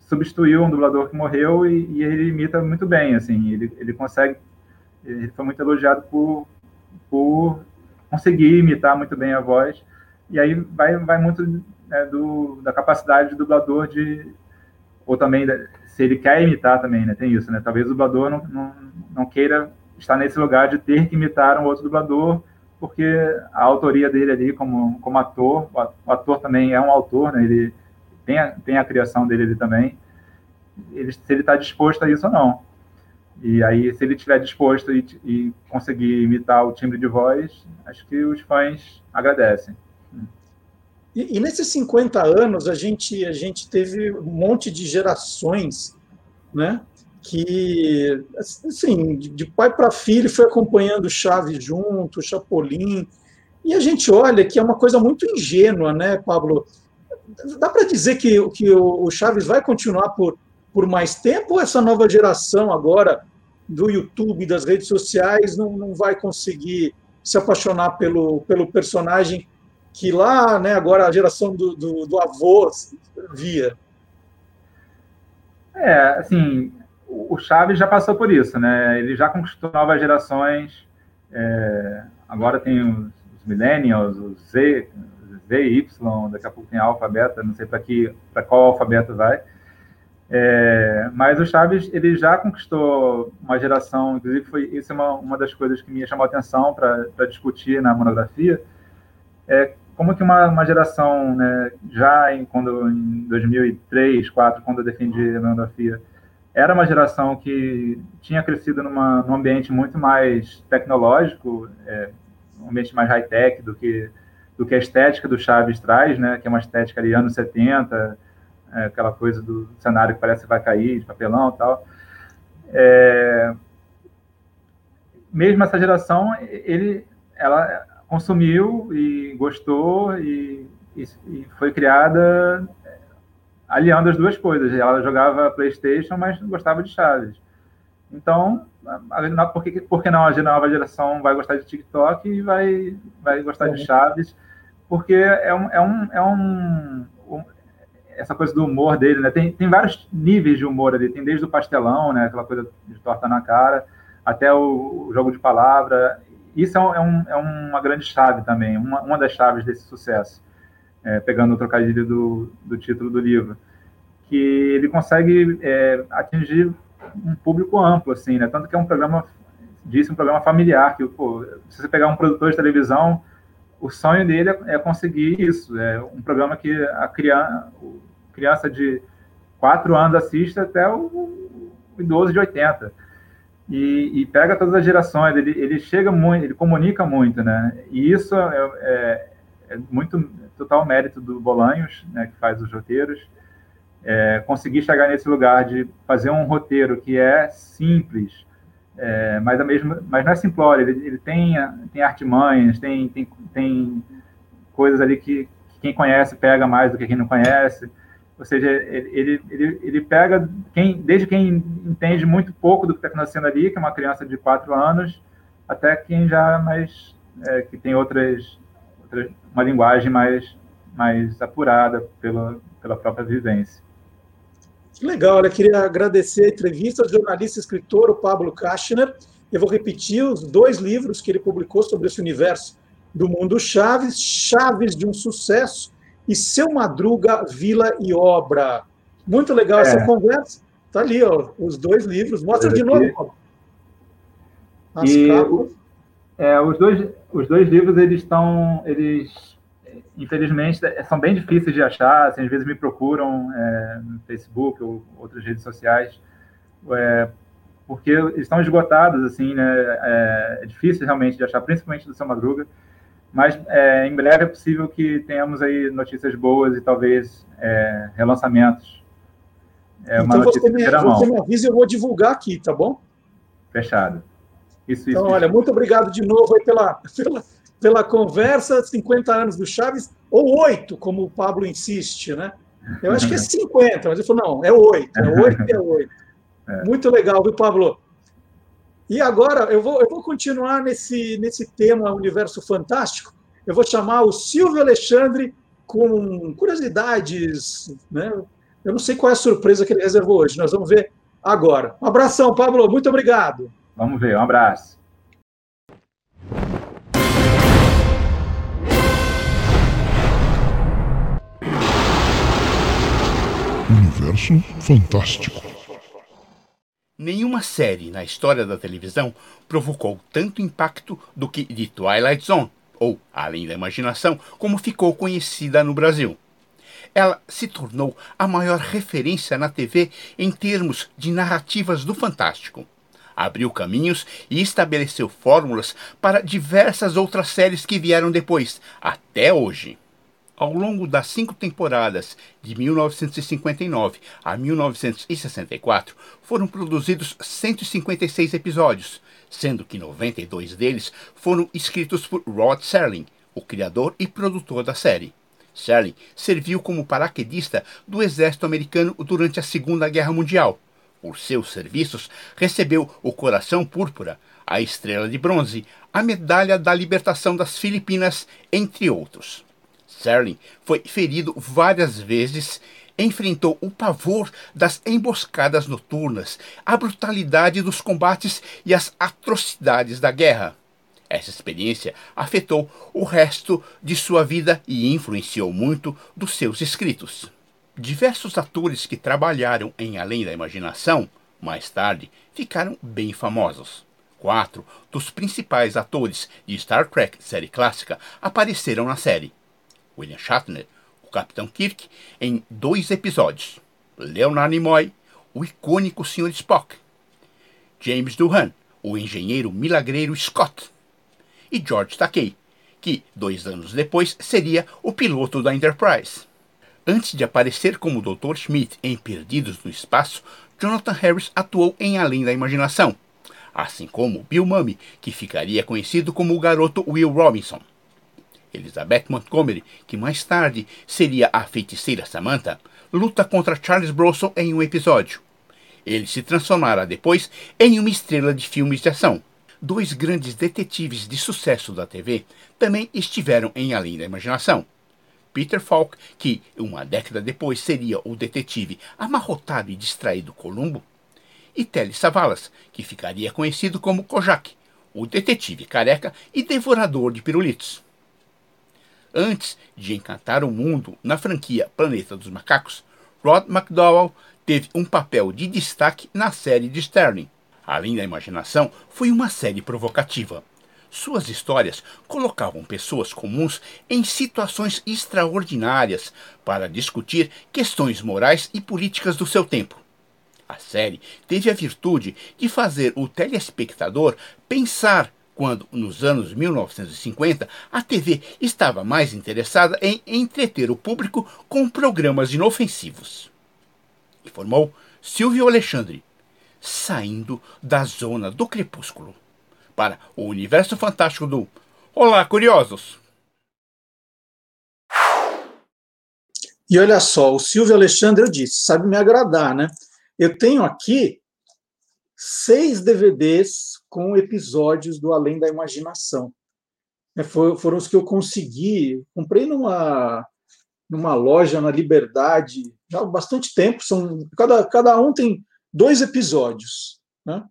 substituiu um dublador que morreu e, e, ele imita muito bem, assim, ele, ele consegue, ele foi muito elogiado por, por conseguir imitar muito bem a voz, e aí vai, vai muito né, do, da capacidade do dublador de, ou também se ele quer imitar também, né, tem isso, né, talvez o dublador não, não, não queira estar nesse lugar de ter que imitar um outro dublador, porque a autoria dele ali como, como ator, o ator também é um autor, né? ele tem a, tem a criação dele ali também, ele, se ele está disposto a isso ou não. E aí, se ele estiver disposto e, e, conseguir imitar o timbre de voz, acho que os fãs agradecem. E, e, nesses 50 anos, a gente, a gente teve um monte de gerações, né? Que, assim, de pai para filho foi acompanhando Chaves junto, Chapolin, e a gente olha que é uma coisa muito ingênua, né, Pablo? Dá para dizer que, que o Chaves vai continuar por, por mais tempo ou essa nova geração agora do YouTube, das redes sociais, não, não vai conseguir se apaixonar pelo, pelo personagem que lá, né, agora a geração do, do, do avô via? É, assim, o Chaves já passou por isso, né? Ele já conquistou novas gerações. É, agora tem os, millennials, os Z, Z, Y, daqui a pouco tem alfa, beta, não sei para que, para qual alfabeto vai. É, mas o Chaves ele já conquistou uma geração, inclusive foi isso é uma, uma das coisas que me chamou a atenção para discutir na monografia, é como que uma, uma geração, né, já em, quando, em 2003, 2004, quando eu defendi a monografia, era uma geração que tinha crescido numa, num ambiente muito mais tecnológico, é, um ambiente mais high-tech do que, do que a estética do Chaves traz, né? Que é uma estética ali anos 70, é, aquela coisa do cenário que parece que vai cair, de papelão e tal. É, mesmo essa geração, ele, ela consumiu e gostou e, e, e foi criada aliando as duas coisas. Ela jogava PlayStation, mas gostava de Chaves. Então, por que, por que não a nova geração vai gostar de TikTok e vai, vai gostar de Chaves? Porque é um, é um, é um, um essa coisa do humor dele, né? Tem, tem vários níveis de humor ali. Tem desde o pastelão, né? Aquela coisa de torta na cara, até o, o jogo de palavra. Isso é, um, é, um, é uma grande chave também, uma, uma das chaves desse sucesso é, pegando o trocadilho do, do título do livro, que ele consegue é, atingir um público amplo, assim, né? Tanto que é um programa, disse um programa familiar, que, pô, se você pegar um produtor de televisão, o sonho dele é, é conseguir isso, é um programa que a criança, criança de 4 anos assiste até o, o idoso de 80. E, e, pega todas as gerações, ele, ele chega muito, ele comunica muito, né? E isso é, é, é muito total mérito do Bolanhos, né, que faz os roteiros, é, conseguir chegar nesse lugar de fazer um roteiro que é simples, é, mas, a mesma, mas não é simplório, ele, ele tem, tem artimanhas, tem, tem, tem coisas ali que, que quem conhece pega mais do que quem não conhece, ou seja, ele, ele, ele pega quem, desde quem entende muito pouco do que está acontecendo ali, que é uma criança de quatro anos, até quem já mais é, que tem outras uma linguagem mais, mais apurada pela, pela própria vivência. Legal, eu queria agradecer a entrevista ao jornalista e escritor o Pablo Kachner. Eu vou repetir os dois livros que ele publicou sobre esse universo do mundo Chaves, Chaves de um Sucesso e Seu Madruga, Vila e Obra. Muito legal é. essa conversa. Está ali, ó, os dois livros. Mostra de novo. As e capas. É, os, dois, os dois livros, eles estão, eles, infelizmente, são bem difíceis de achar, assim, às vezes me procuram é, no Facebook ou outras redes sociais, é, porque estão esgotados, assim, né, é, é, difícil realmente de achar, principalmente do Seu Madruga, mas é, em breve é possível que tenhamos aí notícias boas e talvez é, relançamentos. É uma então você me, você me avisa e eu vou divulgar aqui, tá bom? Fechado. Isso, então, isso, olha, muito obrigado de novo pela, pela, pela conversa. 50 anos do Chaves, ou oito, como o Pablo insiste, né? Eu acho que é 50, mas ele falou, não, é oito, é oito é oito. É. Muito legal, viu, Pablo? E agora eu vou, eu vou continuar nesse, nesse tema universo fantástico. Eu vou chamar o Silvio Alexandre com curiosidades, né? Eu não sei qual é a surpresa que ele reservou hoje, nós vamos ver agora. Um abração, Pablo, muito obrigado. Vamos ver, um abraço. Universo Fantástico. Nenhuma série na história da televisão provocou tanto impacto do que The Twilight Zone, ou Além da Imaginação, como ficou conhecida no Brasil. Ela se tornou a maior referência na TV em termos de narrativas do fantástico abriu caminhos e estabeleceu fórmulas para diversas outras séries que vieram depois, até hoje. Ao longo das cinco temporadas, de 1959 a 1964, foram produzidos 156 episódios, sendo que 92 deles foram escritos por Rod Serling, o criador e produtor da série. Serling serviu como paraquedista do exército americano durante a Segunda Guerra Mundial por seus serviços, recebeu o Coração Púrpura, a Estrela de Bronze, a Medalha da Libertação das Filipinas, entre outros. Serling foi ferido várias vezes, enfrentou o pavor das emboscadas noturnas, a brutalidade dos combates e as atrocidades da guerra. Essa experiência afetou o resto de sua vida e influenciou muito dos seus escritos. Diversos atores que trabalharam em Além da Imaginação, mais tarde, ficaram bem famosos. Quatro dos principais atores de Star Trek série clássica apareceram na série. William Shatner, o Capitão Kirk, em dois episódios. Leonard Nimoy, o icônico Sr. Spock, James Doohan, o engenheiro milagreiro Scott, e George Takei, que, dois anos depois, seria o piloto da Enterprise. Antes de aparecer como Dr. Schmidt em Perdidos no Espaço, Jonathan Harris atuou em Além da Imaginação, assim como Bill Mummy, que ficaria conhecido como o garoto Will Robinson. Elizabeth Montgomery, que mais tarde seria a feiticeira Samantha, luta contra Charles Bronson em um episódio. Ele se transformará depois em uma estrela de filmes de ação. Dois grandes detetives de sucesso da TV também estiveram em Além da Imaginação. Peter Falk, que uma década depois seria o detetive amarrotado e distraído Columbo, e Telly Savalas, que ficaria conhecido como Kojak, o detetive careca e devorador de pirulitos. Antes de encantar o mundo na franquia Planeta dos Macacos, Rod McDowell teve um papel de destaque na série de Sterling. Além da imaginação, foi uma série provocativa. Suas histórias colocavam pessoas comuns em situações extraordinárias para discutir questões morais e políticas do seu tempo. A série teve a virtude de fazer o telespectador pensar quando, nos anos 1950, a TV estava mais interessada em entreter o público com programas inofensivos. Informou Silvio Alexandre, saindo da zona do crepúsculo para o universo fantástico do Olá, curiosos! E olha só, o Silvio Alexandre disse, sabe me agradar, né? Eu tenho aqui seis DVDs com episódios do Além da Imaginação. É, foram os que eu consegui. Comprei numa, numa loja na Liberdade já há bastante tempo. São, cada, cada um tem dois episódios. Né?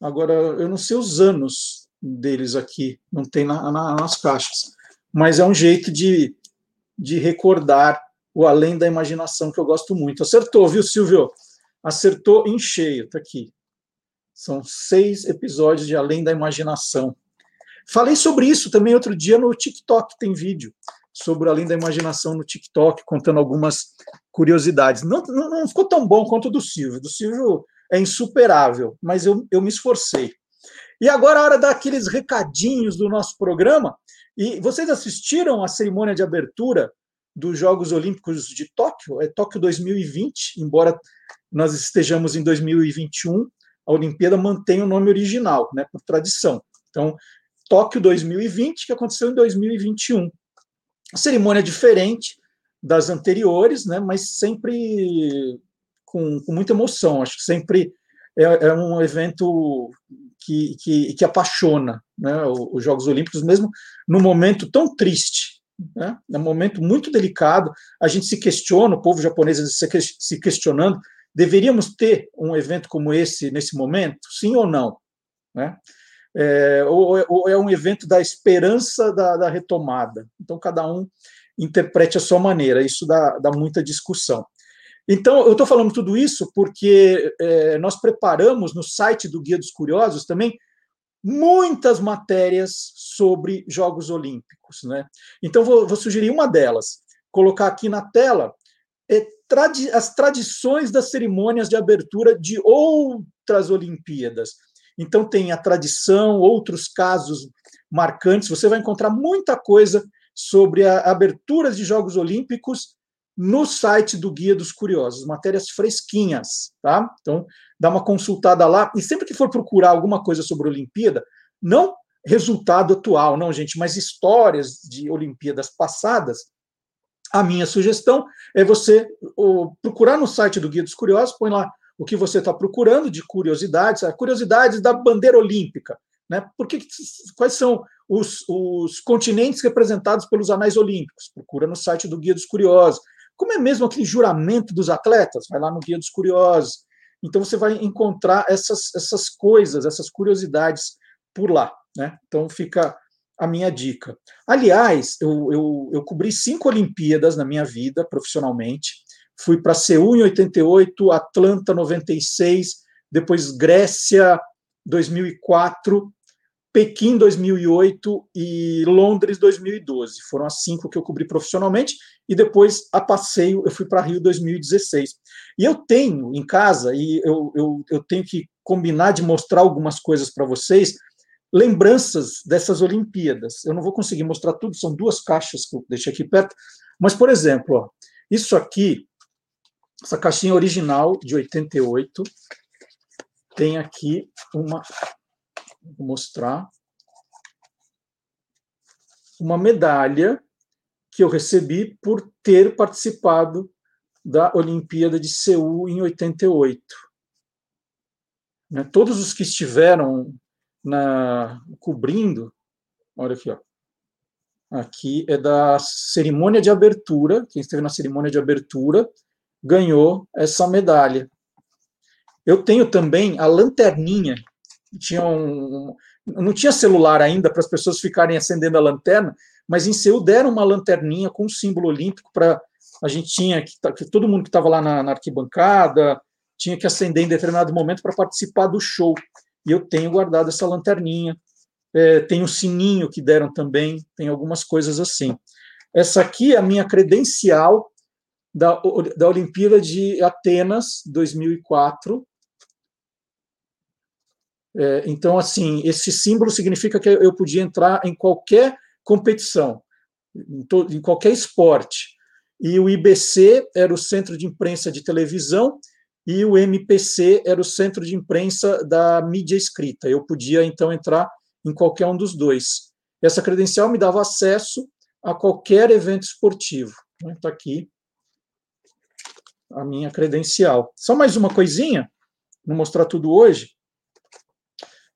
Agora, eu não sei os anos deles aqui, não tem na, na, nas caixas. Mas é um jeito de, de recordar o Além da Imaginação, que eu gosto muito. Acertou, viu, Silvio? Acertou em cheio, está aqui. São seis episódios de Além da Imaginação. Falei sobre isso também outro dia no TikTok, tem vídeo sobre Além da Imaginação no TikTok, contando algumas curiosidades. Não, não, não ficou tão bom quanto o do Silvio. Do Silvio é insuperável, mas eu, eu me esforcei. E agora é a hora daqueles recadinhos do nosso programa. E vocês assistiram a cerimônia de abertura dos Jogos Olímpicos de Tóquio? É Tóquio 2020, embora nós estejamos em 2021 a Olimpíada mantém o nome original, né, por tradição. Então, Tóquio 2020, que aconteceu em 2021. A cerimônia diferente das anteriores, né, mas sempre com, com muita emoção. Acho que sempre é, é um evento que, que, que apaixona né, os Jogos Olímpicos, mesmo num momento tão triste. Né, é um momento muito delicado. A gente se questiona, o povo japonês se questionando Deveríamos ter um evento como esse nesse momento? Sim ou não? Né? É, ou, ou, é um evento da esperança da, da, retomada? Então, cada um interprete a sua maneira, isso dá, dá muita discussão. Então, eu estou falando tudo isso porque é, nós preparamos no site do Guia dos Curiosos também muitas matérias sobre Jogos Olímpicos. Né? Então, vou, vou sugerir uma delas, colocar aqui na tela é, tradi as tradições das cerimônias de abertura de outras Olimpíadas. Então, tem a tradição, outros casos marcantes. Você vai encontrar muita coisa sobre a aberturas de Jogos Olímpicos no site do Guia dos Curiosos, matérias fresquinhas, tá? Então, dá uma consultada lá. E sempre que for procurar alguma coisa sobre Olimpíada, não resultado atual, não, gente, mas histórias de Olimpíadas passadas, a minha sugestão é você procurar no site do Guia dos Curiosos, põe lá o que você está procurando de curiosidades, curiosidades da bandeira olímpica. Né? Porque, quais são os, os continentes representados pelos anais olímpicos? Procura no site do Guia dos Curiosos. Como é mesmo aquele juramento dos atletas? Vai lá no Guia dos Curiosos. Então você vai encontrar essas, essas coisas, essas curiosidades por lá. Né? Então fica a minha dica. Aliás, eu, eu, eu cobri cinco Olimpíadas na minha vida, profissionalmente. Fui para Seul em 88, Atlanta 96, depois Grécia 2004, Pequim 2008 e Londres 2012. Foram as cinco que eu cobri profissionalmente e depois a passeio eu fui para Rio 2016. E eu tenho em casa, e eu, eu, eu tenho que combinar de mostrar algumas coisas para vocês, lembranças dessas Olimpíadas. Eu não vou conseguir mostrar tudo, são duas caixas que eu deixei aqui perto, mas, por exemplo, ó, isso aqui, essa caixinha original de 88, tem aqui uma Vou mostrar. Uma medalha que eu recebi por ter participado da Olimpíada de Seul em 88. Né, todos os que estiveram na, cobrindo, olha aqui, ó. Aqui é da cerimônia de abertura. Quem esteve na cerimônia de abertura ganhou essa medalha. Eu tenho também a lanterninha tinha um, não tinha celular ainda para as pessoas ficarem acendendo a lanterna, mas em Seul deram uma lanterninha com um símbolo olímpico para a gente tinha que, que todo mundo que estava lá na, na, arquibancada tinha que acender em determinado momento para participar do show. E eu tenho guardado essa lanterninha. É, tem o sininho que deram também, tem algumas coisas assim. Essa aqui é a minha credencial da, da Olimpíada de Atenas 2004, é, então, assim, esse símbolo significa que eu podia entrar em qualquer competição, em, todo, em qualquer esporte. E o IBC era o Centro de Imprensa de Televisão e o MPC era o Centro de Imprensa da Mídia Escrita. Eu podia, então, entrar em qualquer um dos dois. Essa credencial me dava acesso a qualquer evento esportivo. Está aqui a minha credencial. Só mais uma coisinha, não mostrar tudo hoje.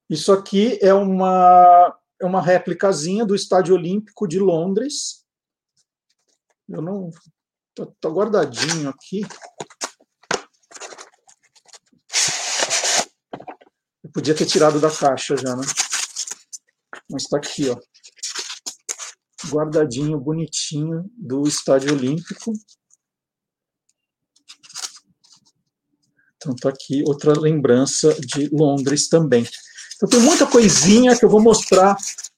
Isso aqui é uma, é uma réplicazinha do Estádio Olímpico de Londres. Eu não. Está tá guardadinho aqui. Eu podia ter tirado da caixa já, né? Mas está aqui, ó. Guardadinho, bonitinho, do Estádio Olímpico. Então, está aqui outra lembrança de Londres também. Então, tem muita coisinha que eu vou mostrar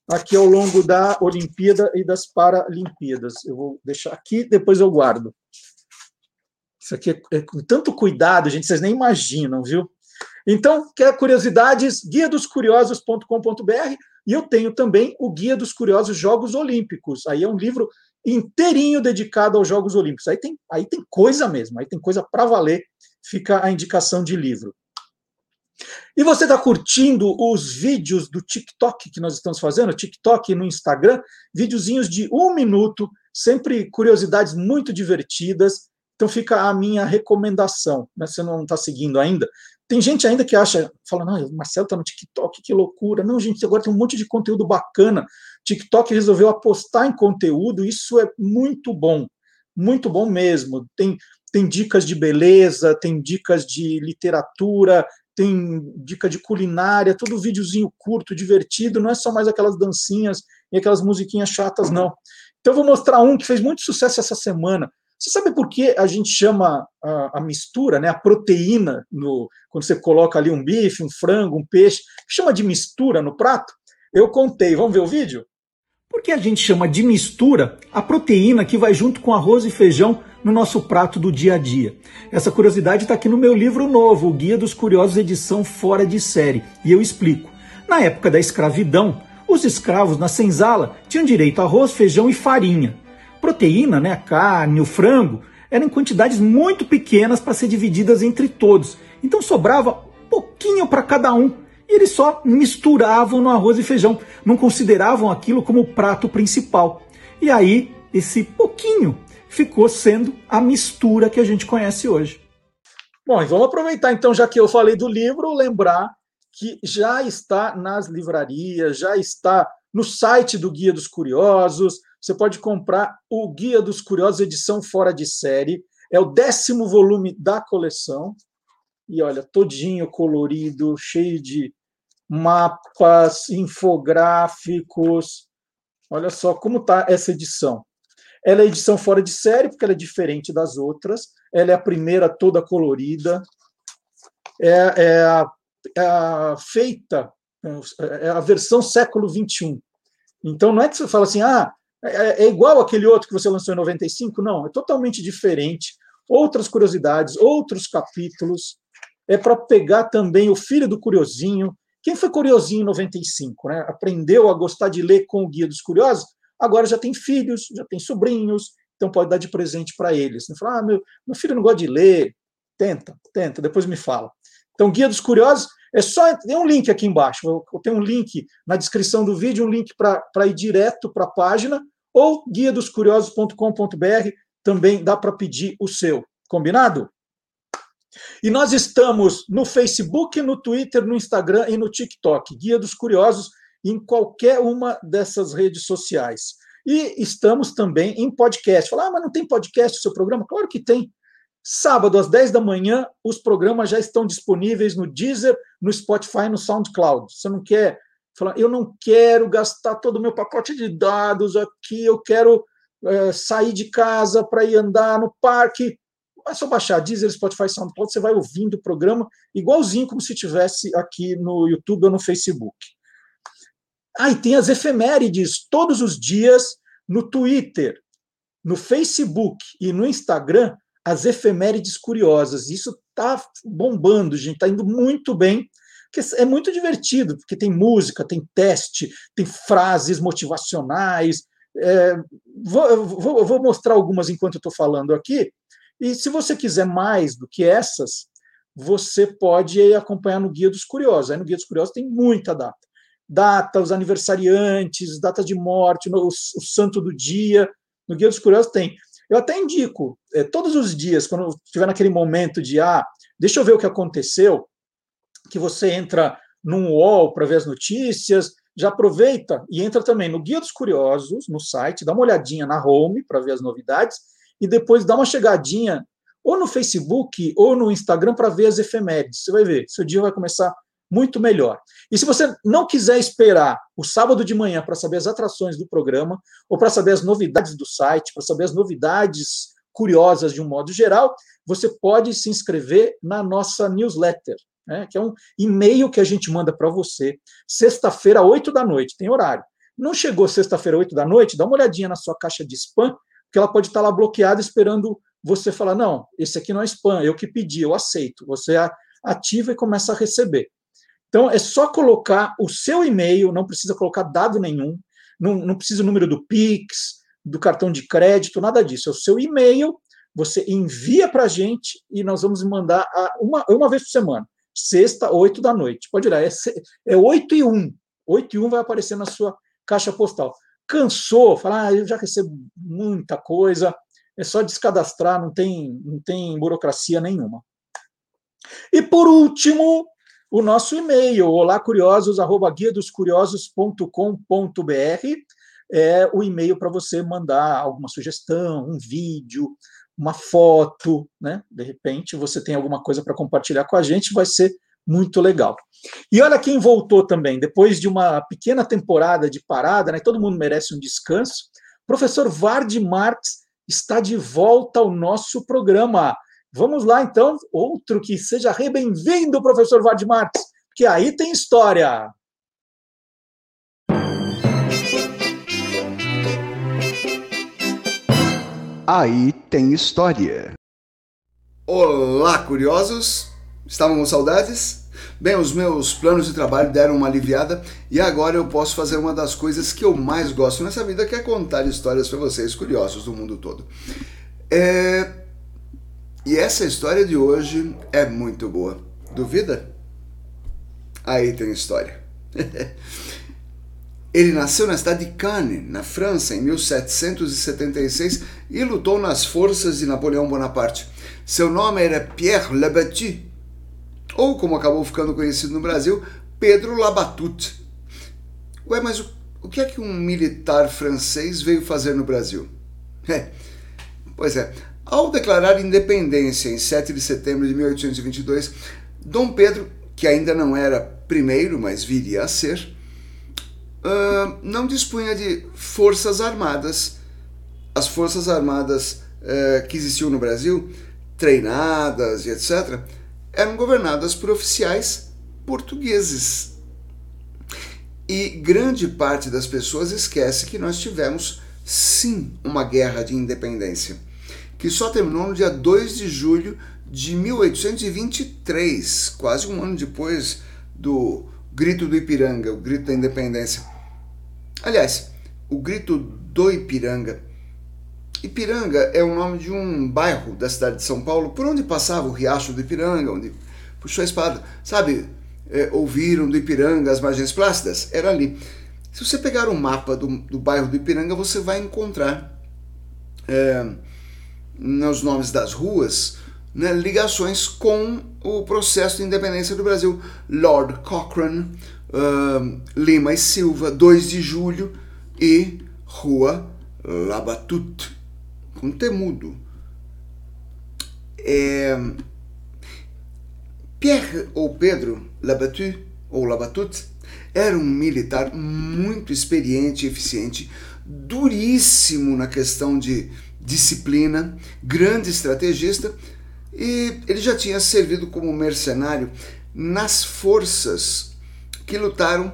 aqui ao longo da Olimpíada e das Paralimpíadas. Eu vou deixar aqui, depois eu guardo. Isso aqui é, é com tanto cuidado, gente, vocês nem imaginam, viu? Então, quer curiosidades? Guia dos Curiosos.com.br e eu tenho também o Guia dos Curiosos Jogos Olímpicos. Aí é um livro inteirinho dedicado aos Jogos Olímpicos. Aí tem, aí tem coisa mesmo, aí tem coisa para valer. Fica a indicação de livro. E você está curtindo os vídeos do TikTok que nós estamos fazendo, TikTok no Instagram, videozinhos de um minuto, sempre curiosidades muito divertidas. Então fica a minha recomendação. Né? Você não está seguindo ainda. Tem gente ainda que acha, fala, não, o Marcelo está no TikTok, que loucura. Não, gente, agora tem um monte de conteúdo bacana. TikTok resolveu apostar em conteúdo, isso é muito bom, muito bom mesmo. Tem, tem dicas de beleza, tem dicas de literatura, tem dica de culinária, todo videozinho curto, divertido, não é só mais aquelas dancinhas e aquelas musiquinhas chatas, não. Então eu vou mostrar um que fez muito sucesso essa semana. Você sabe por que a gente chama a, a mistura, né, a proteína, no, quando você coloca ali um bife, um frango, um peixe, chama de mistura no prato? Eu contei, vamos ver o vídeo? Por que a gente chama de mistura a proteína que vai junto com arroz e feijão no nosso prato do dia a dia. Essa curiosidade está aqui no meu livro novo, o Guia dos Curiosos, edição fora de série, e eu explico. Na época da escravidão, os escravos na senzala tinham direito a arroz, feijão e farinha. Proteína, né, a carne, o frango, eram em quantidades muito pequenas para ser divididas entre todos. Então sobrava pouquinho para cada um. E eles só misturavam no arroz e feijão, não consideravam aquilo como o prato principal. E aí, esse pouquinho ficou sendo a mistura que a gente conhece hoje. Bom, e vamos aproveitar então, já que eu falei do livro, lembrar que já está nas livrarias, já está no site do Guia dos Curiosos. Você pode comprar o Guia dos Curiosos, edição fora de série. É o décimo volume da coleção. E olha, todinho colorido, cheio de mapas, infográficos. Olha só como está essa edição. Ela é edição fora de série, porque ela é diferente das outras. Ela é a primeira toda colorida. É, é, a, é a feita é a versão século 21. Então não é que você fala assim, ah, é, é igual aquele outro que você lançou em 95, não, é totalmente diferente. Outras curiosidades, outros capítulos. É para pegar também o filho do curiosinho. Quem foi curiosinho em 95, né? Aprendeu a gostar de ler com o Guia dos Curiosos, agora já tem filhos, já tem sobrinhos, então pode dar de presente para eles. Você fala, ah, meu, meu filho não gosta de ler. Tenta, tenta, depois me fala. Então, Guia dos Curiosos, é só. Tem um link aqui embaixo. Eu tenho um link na descrição do vídeo, um link para ir direto para a página, ou guia dos curiosos.com.br, também dá para pedir o seu. Combinado? E nós estamos no Facebook, no Twitter, no Instagram e no TikTok. Guia dos Curiosos em qualquer uma dessas redes sociais. E estamos também em podcast. Falar, ah, mas não tem podcast no seu programa? Claro que tem. Sábado, às 10 da manhã, os programas já estão disponíveis no Deezer, no Spotify, no SoundCloud. Você não quer falar, eu não quero gastar todo o meu pacote de dados aqui, eu quero é, sair de casa para ir andar no parque. É só baixar Deezer, Spotify, SoundCloud, você vai ouvindo o programa igualzinho como se tivesse aqui no YouTube ou no Facebook. Ah, e tem as efemérides todos os dias no Twitter, no Facebook e no Instagram as efemérides curiosas. Isso está bombando, gente, está indo muito bem. É muito divertido, porque tem música, tem teste, tem frases motivacionais. É, vou, vou, vou mostrar algumas enquanto eu estou falando aqui. E se você quiser mais do que essas, você pode acompanhar no Guia dos Curiosos. Aí no Guia dos Curiosos tem muita data. Data, os aniversariantes, data de morte, o, o santo do dia. No Guia dos Curiosos tem. Eu até indico, é, todos os dias, quando estiver naquele momento de, ah, deixa eu ver o que aconteceu, que você entra num UOL para ver as notícias, já aproveita e entra também no Guia dos Curiosos, no site, dá uma olhadinha na home para ver as novidades, e depois dá uma chegadinha ou no Facebook ou no Instagram para ver as efemérides. Você vai ver, seu dia vai começar muito melhor. E se você não quiser esperar o sábado de manhã para saber as atrações do programa, ou para saber as novidades do site, para saber as novidades curiosas de um modo geral, você pode se inscrever na nossa newsletter, né, que é um e-mail que a gente manda para você, sexta-feira, 8 da noite, tem horário. Não chegou sexta-feira, 8 da noite, dá uma olhadinha na sua caixa de spam, porque ela pode estar lá bloqueada esperando você falar: não, esse aqui não é spam, eu que pedi, eu aceito. Você ativa e começa a receber. Então, é só colocar o seu e-mail, não precisa colocar dado nenhum, não, não precisa o número do Pix, do cartão de crédito, nada disso. É o seu e-mail, você envia para a gente e nós vamos mandar uma, uma vez por semana, sexta, oito da noite. Pode olhar, é, é 8 e 1. 8 e 1 vai aparecer na sua caixa postal. Cansou, falar, ah, eu já recebo muita coisa, é só descadastrar, não tem, não tem burocracia nenhuma. E por último, o nosso e-mail, olacuriosos@guiadoscuriosos.com.br é o e-mail para você mandar alguma sugestão, um vídeo, uma foto, né? De repente você tem alguma coisa para compartilhar com a gente, vai ser muito legal. E olha quem voltou também, depois de uma pequena temporada de parada, né? Todo mundo merece um descanso. professor Vard Marx está de volta ao nosso programa. Vamos lá, então, outro que seja re-bem-vindo, professor Vard Marques, que aí tem história. Aí tem história. Olá, curiosos! Estavam com saudades? Bem, os meus planos de trabalho deram uma aliviada e agora eu posso fazer uma das coisas que eu mais gosto nessa vida, que é contar histórias para vocês curiosos do mundo todo. É, e essa história de hoje é muito boa. Duvida? Aí tem história. Ele nasceu na cidade de Cannes, na França, em 1776 e lutou nas forças de Napoleão Bonaparte. Seu nome era Pierre Labatut, ou como acabou ficando conhecido no Brasil, Pedro Labatut. Ué, mas o, o que é que um militar francês veio fazer no Brasil? É, pois é, ao declarar independência em 7 de setembro de 1822, Dom Pedro, que ainda não era primeiro, mas viria a ser, uh, não dispunha de forças armadas. As forças armadas uh, que existiam no Brasil, treinadas e etc., eram governadas por oficiais portugueses. E grande parte das pessoas esquece que nós tivemos sim uma guerra de independência, que só terminou no dia 2 de julho de 1823, quase um ano depois do Grito do Ipiranga, o Grito da Independência. Aliás, o Grito do Ipiranga. Ipiranga é o nome de um bairro da cidade de São Paulo, por onde passava o Riacho do Ipiranga, onde puxou a espada. Sabe, é, ouviram do Ipiranga as margens plácidas? Era ali. Se você pegar o um mapa do, do bairro do Ipiranga, você vai encontrar é, nos nomes das ruas né, ligações com o processo de independência do Brasil. Lord Cochrane, uh, Lima e Silva, 2 de julho e Rua Labatut, com temudo. É, Pierre ou Pedro Labatut ou Labatut era um militar muito experiente e eficiente, duríssimo na questão de disciplina, grande estrategista, e ele já tinha servido como mercenário nas forças que lutaram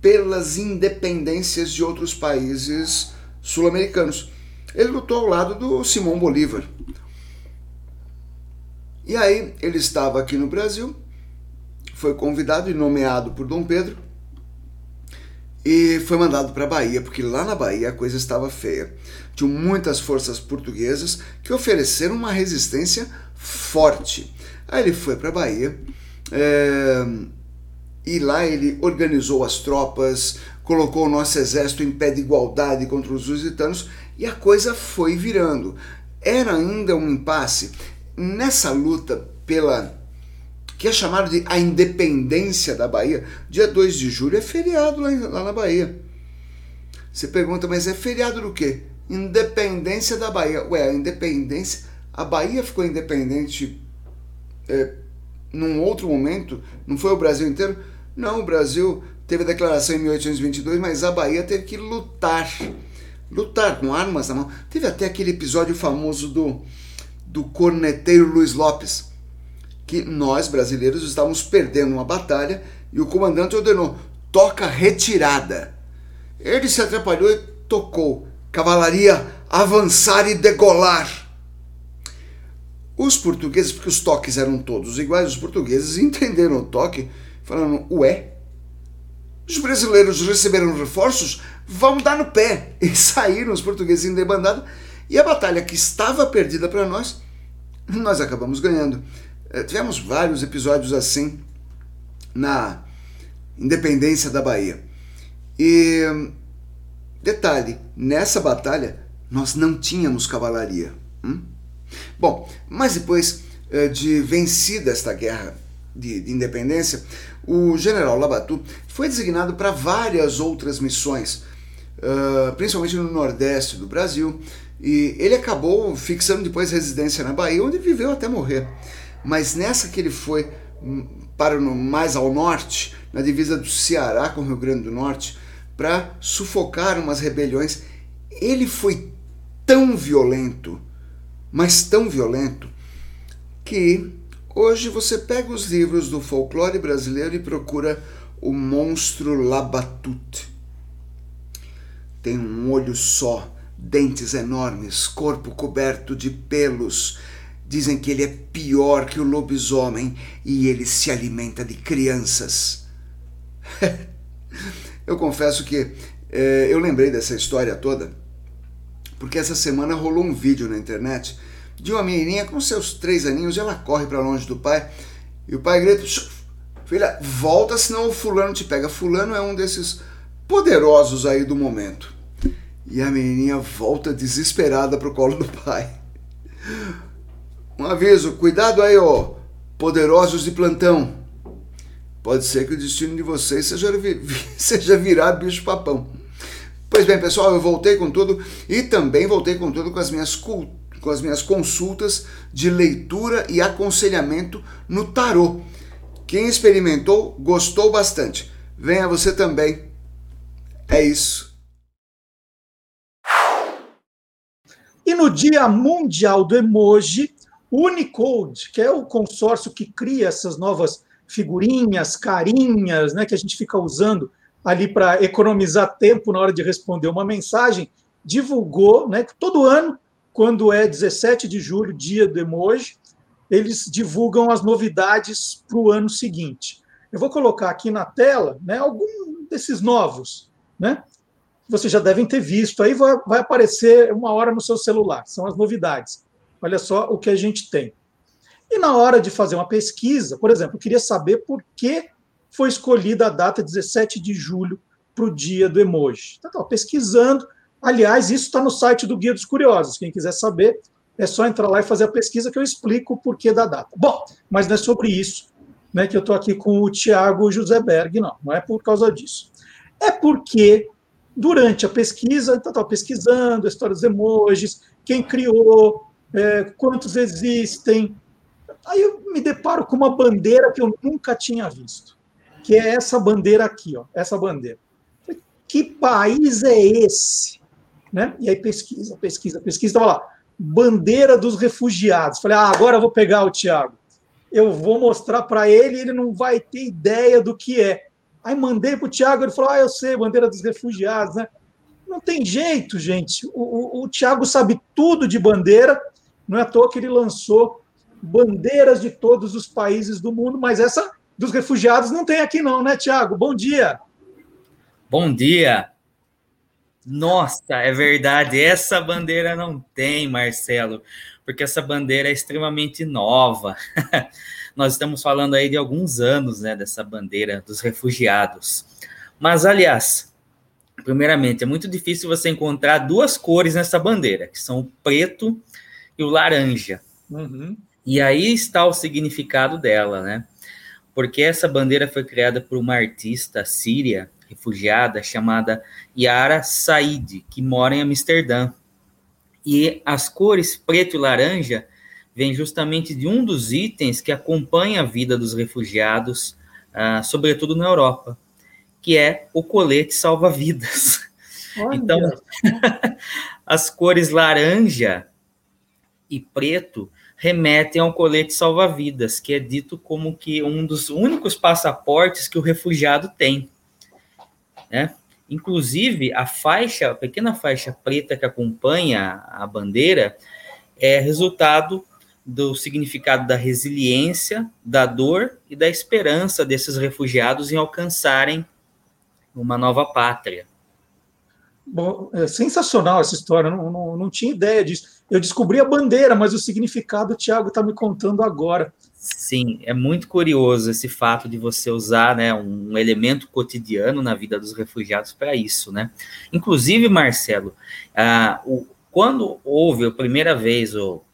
pelas independências de outros países sul-americanos. Ele lutou ao lado do Simão Bolívar. E aí ele estava aqui no Brasil, foi convidado e nomeado por Dom Pedro e foi mandado para a Bahia, porque lá na Bahia a coisa estava feia. Tinham muitas forças portuguesas que ofereceram uma resistência forte. Aí ele foi para a Bahia é, e lá ele organizou as tropas, colocou o nosso exército em pé de igualdade contra os lusitanos e a coisa foi virando. Era ainda um impasse. Nessa luta pela que é chamado de a independência da Bahia. Dia 2 de julho é feriado lá, lá na Bahia. Você pergunta, mas é feriado do quê? Independência da Bahia. Ué, a independência. A Bahia ficou independente é, num outro momento? Não foi o Brasil inteiro? Não, o Brasil teve a declaração em 1822, mas a Bahia teve que lutar. Lutar com armas na mão. Teve até aquele episódio famoso do, do corneteiro Luiz Lopes que nós, brasileiros, estávamos perdendo uma batalha e o comandante ordenou: toca retirada. Ele se atrapalhou e tocou: cavalaria avançar e degolar. Os portugueses, porque os toques eram todos iguais, os portugueses entenderam o toque, falando: ué, os brasileiros receberam reforços, vamos dar no pé. E saíram os portugueses em debandada, e a batalha que estava perdida para nós, nós acabamos ganhando. É, tivemos vários episódios assim na independência da Bahia. E detalhe, nessa batalha nós não tínhamos cavalaria. Hum? Bom, mas depois é, de vencida esta guerra de, de independência, o general Labatu foi designado para várias outras missões, uh, principalmente no nordeste do Brasil, e ele acabou fixando depois residência na Bahia, onde viveu até morrer. Mas nessa que ele foi hum, para no, mais ao norte, na divisa do Ceará com o Rio Grande do Norte, para sufocar umas rebeliões, ele foi tão violento, mas tão violento, que hoje você pega os livros do folclore brasileiro e procura o monstro Labatut. Tem um olho só, dentes enormes, corpo coberto de pelos, Dizem que ele é pior que o lobisomem e ele se alimenta de crianças. eu confesso que é, eu lembrei dessa história toda porque essa semana rolou um vídeo na internet de uma menininha com seus três aninhos ela corre para longe do pai e o pai grita: Filha, volta senão o fulano te pega. Fulano é um desses poderosos aí do momento. E a menininha volta desesperada pro colo do pai. Um aviso, cuidado aí, ó, poderosos de plantão. Pode ser que o destino de vocês seja, seja virar bicho-papão. Pois bem, pessoal, eu voltei com tudo e também voltei com tudo com as minhas, com as minhas consultas de leitura e aconselhamento no tarô. Quem experimentou gostou bastante. Venha você também. É isso. E no Dia Mundial do Emoji, Unicode, que é o consórcio que cria essas novas figurinhas, carinhas, né, que a gente fica usando ali para economizar tempo na hora de responder uma mensagem, divulgou, né, todo ano, quando é 17 de julho, dia do emoji, eles divulgam as novidades para o ano seguinte. Eu vou colocar aqui na tela né, algum desses novos, né? Vocês já devem ter visto, aí vai, vai aparecer uma hora no seu celular, são as novidades. Olha só o que a gente tem. E na hora de fazer uma pesquisa, por exemplo, eu queria saber por que foi escolhida a data 17 de julho para o dia do emoji. Então, pesquisando. Aliás, isso está no site do Guia dos Curiosos. Quem quiser saber, é só entrar lá e fazer a pesquisa que eu explico o porquê da data. Bom, mas não é sobre isso né, que eu estou aqui com o Tiago Joseberg, não. Não é por causa disso. É porque, durante a pesquisa, então estava pesquisando a história dos emojis, quem criou, é, quantos existem, Aí eu me deparo com uma bandeira que eu nunca tinha visto, que é essa bandeira aqui, ó, essa bandeira. Que país é esse? Né? E aí pesquisa, pesquisa, pesquisa, estava lá, bandeira dos refugiados. Falei, ah, agora eu vou pegar o Tiago. Eu vou mostrar para ele, ele não vai ter ideia do que é. Aí mandei para o Tiago, ele falou, ah, eu sei, bandeira dos refugiados, né? Não tem jeito, gente. O, o, o Tiago sabe tudo de bandeira, não é à toa que ele lançou bandeiras de todos os países do mundo, mas essa dos refugiados não tem aqui não, né, Tiago? Bom dia. Bom dia. Nossa, é verdade, essa bandeira não tem, Marcelo, porque essa bandeira é extremamente nova. Nós estamos falando aí de alguns anos, né, dessa bandeira dos refugiados. Mas, aliás, primeiramente, é muito difícil você encontrar duas cores nessa bandeira, que são o preto e o laranja. Uhum. E aí está o significado dela, né? Porque essa bandeira foi criada por uma artista síria, refugiada, chamada Yara Said, que mora em Amsterdã. E as cores preto e laranja vêm justamente de um dos itens que acompanha a vida dos refugiados, uh, sobretudo na Europa, que é o colete salva-vidas. Então, as cores laranja e preto remetem ao colete salva-vidas, que é dito como que um dos únicos passaportes que o refugiado tem. Né? Inclusive, a faixa, a pequena faixa preta que acompanha a bandeira, é resultado do significado da resiliência, da dor e da esperança desses refugiados em alcançarem uma nova pátria. Bom, é sensacional essa história, não, não, não tinha ideia disso. Eu descobri a bandeira, mas o significado o Tiago está me contando agora. Sim, é muito curioso esse fato de você usar né, um elemento cotidiano na vida dos refugiados para isso. Né? Inclusive, Marcelo, ah, o, quando houve a primeira vez o,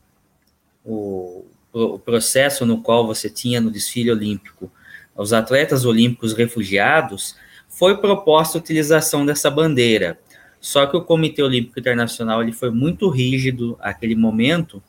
o, o processo no qual você tinha no desfile olímpico os atletas olímpicos refugiados, foi proposta a utilização dessa bandeira. Só que o Comitê Olímpico Internacional ele foi muito rígido naquele momento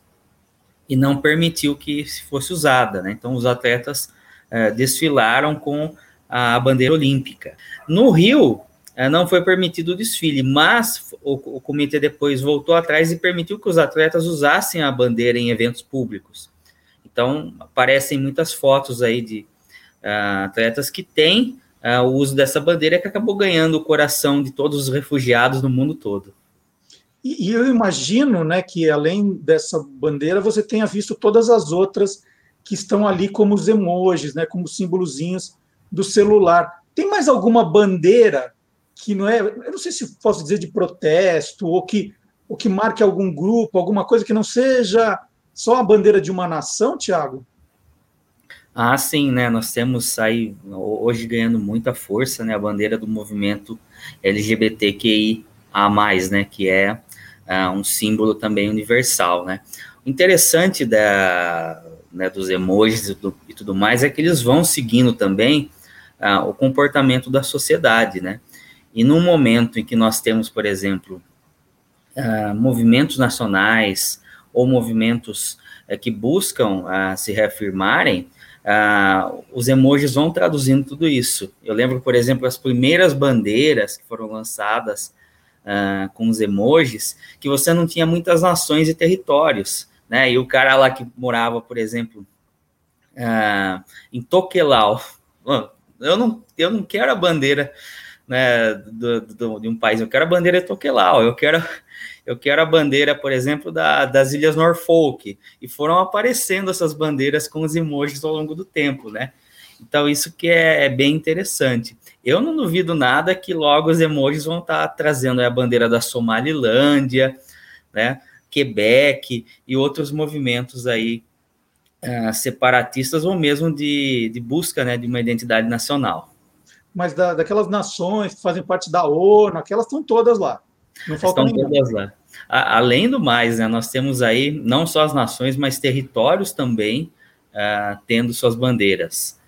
e não permitiu que fosse usada. Né? Então, os atletas é, desfilaram com a bandeira olímpica. No Rio, é, não foi permitido o desfile, mas o, o, comitê depois voltou atrás e permitiu que os atletas usassem a bandeira em eventos públicos. Então, aparecem muitas fotos aí de uh, atletas que têm uh, o uso dessa bandeira que acabou ganhando o coração de todos os refugiados no mundo todo. E, e eu imagino né, que, além dessa bandeira, você tenha visto todas as outras que estão ali como os emojis, né, como símbolozinhos do celular. Tem mais alguma bandeira que não é, eu não sei se posso dizer de protesto ou que ou que marque algum grupo, alguma coisa que não seja só a bandeira de uma nação, Tiago? Ah, sim, né? Nós temos aí hoje ganhando muita força, né? A bandeira do movimento LGBTQI a mais, né? Que é uh, um símbolo também universal, né? O interessante da, né, dos emojis e, do, e, tudo mais é que eles vão seguindo também uh, o comportamento da sociedade, né? E no momento em que nós temos, por exemplo, uh, movimentos nacionais ou movimentos uh, que buscam se reafirmarem, Uh, os emojis vão traduzindo tudo isso. Eu lembro, por exemplo, as primeiras bandeiras que foram lançadas uh, com os emojis, que você não tinha muitas nações e territórios, né? E o cara lá que morava, por exemplo, uh, em Tokelau, eu não, eu não quero a bandeira né, do, do, de um país. Eu quero a bandeira de Tokelau, eu quero, eu quero a bandeira, por exemplo, da, das Ilhas Norfolk. E foram aparecendo essas bandeiras com os emojis ao longo do tempo, né? Então, isso que é, é bem interessante. Eu não duvido nada que logo os emojis vão estar trazendo a bandeira da Somalilândia, né? Quebec e outros movimentos aí uh, separatistas ou mesmo de, de busca né, de uma identidade nacional. Mas da, daquelas nações que fazem parte da ONU, aquelas estão todas lá. Não faltam Estão todas lá. A, além do mais, né, nós temos aí não só as nações, mas territórios também uh, tendo suas bandeiras.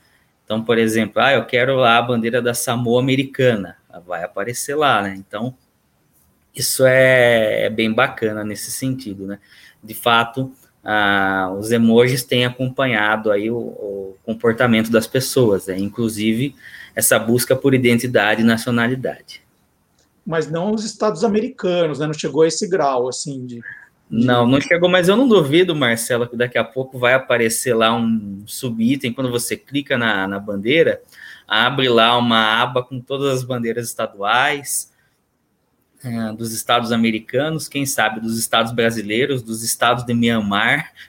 Então, por exemplo, ah, eu quero lá a bandeira da Samoa Americana, vai aparecer lá, né? Então, isso é, é bem bacana nesse sentido, né? De fato, ah, os emojis têm acompanhado aí o, o comportamento das pessoas, né? inclusive essa busca por identidade e nacionalidade. Mas não os Estados americanos, né? Não chegou a esse grau, assim, de... Não, não chegou, mas eu não duvido, Marcelo, que daqui a pouco vai aparecer lá um subitem, quando você clica na, na bandeira, abre lá uma aba com todas as bandeiras estaduais, é, dos estados americanos, quem sabe dos estados brasileiros, dos estados de Myanmar.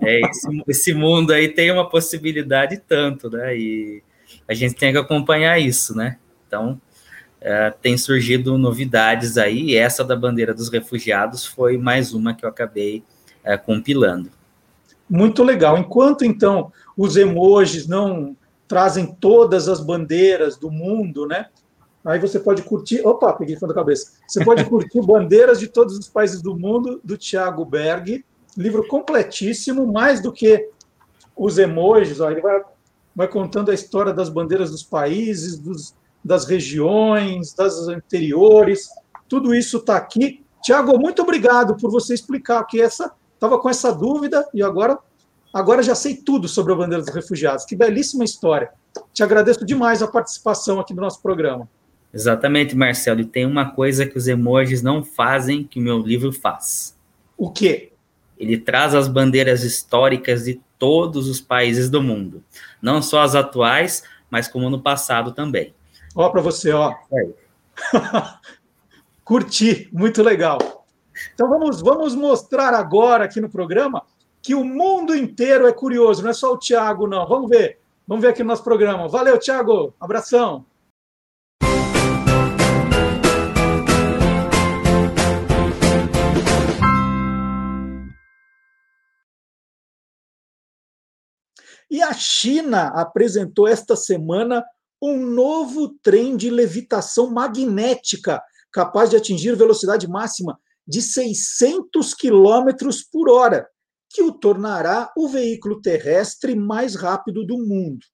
É, esse, esse, mundo aí tem uma possibilidade tanto, né? E a gente tem que acompanhar isso, né? Então, é, tem surgido novidades aí, e essa da bandeira dos refugiados foi mais uma que eu acabei é, compilando. Muito legal. Enquanto, então, os emojis não trazem todas as bandeiras do mundo, né? Aí você pode curtir. Opa, peguei fundo da cabeça. Você pode curtir Bandeiras de Todos os Países do Mundo, do Thiago Berg. Livro completíssimo, mais do que os emojis. Ó, ele vai, vai contando a história das bandeiras dos países, dos, das regiões, das anteriores. Tudo isso está aqui. Tiago, muito obrigado por você explicar que essa estava com essa dúvida e agora agora já sei tudo sobre a bandeira dos refugiados. Que belíssima história. Te agradeço demais a participação aqui no nosso programa. Exatamente, Marcelo. E tem uma coisa que os emojis não fazem que o meu livro faz. O quê? Ele traz as bandeiras históricas de todos os países do mundo. Não só as atuais, mas como no passado também. Ó, para você, ó. É. Curti, muito legal. Então vamos, vamos mostrar agora aqui no programa que o mundo inteiro é curioso, não é só o Tiago, não. Vamos ver. Vamos ver aqui no nosso programa. Valeu, Tiago. Abração. E a China apresentou esta semana um novo trem de levitação magnética capaz de atingir velocidade máxima de 600 km por hora, que o tornará o veículo terrestre mais rápido do mundo.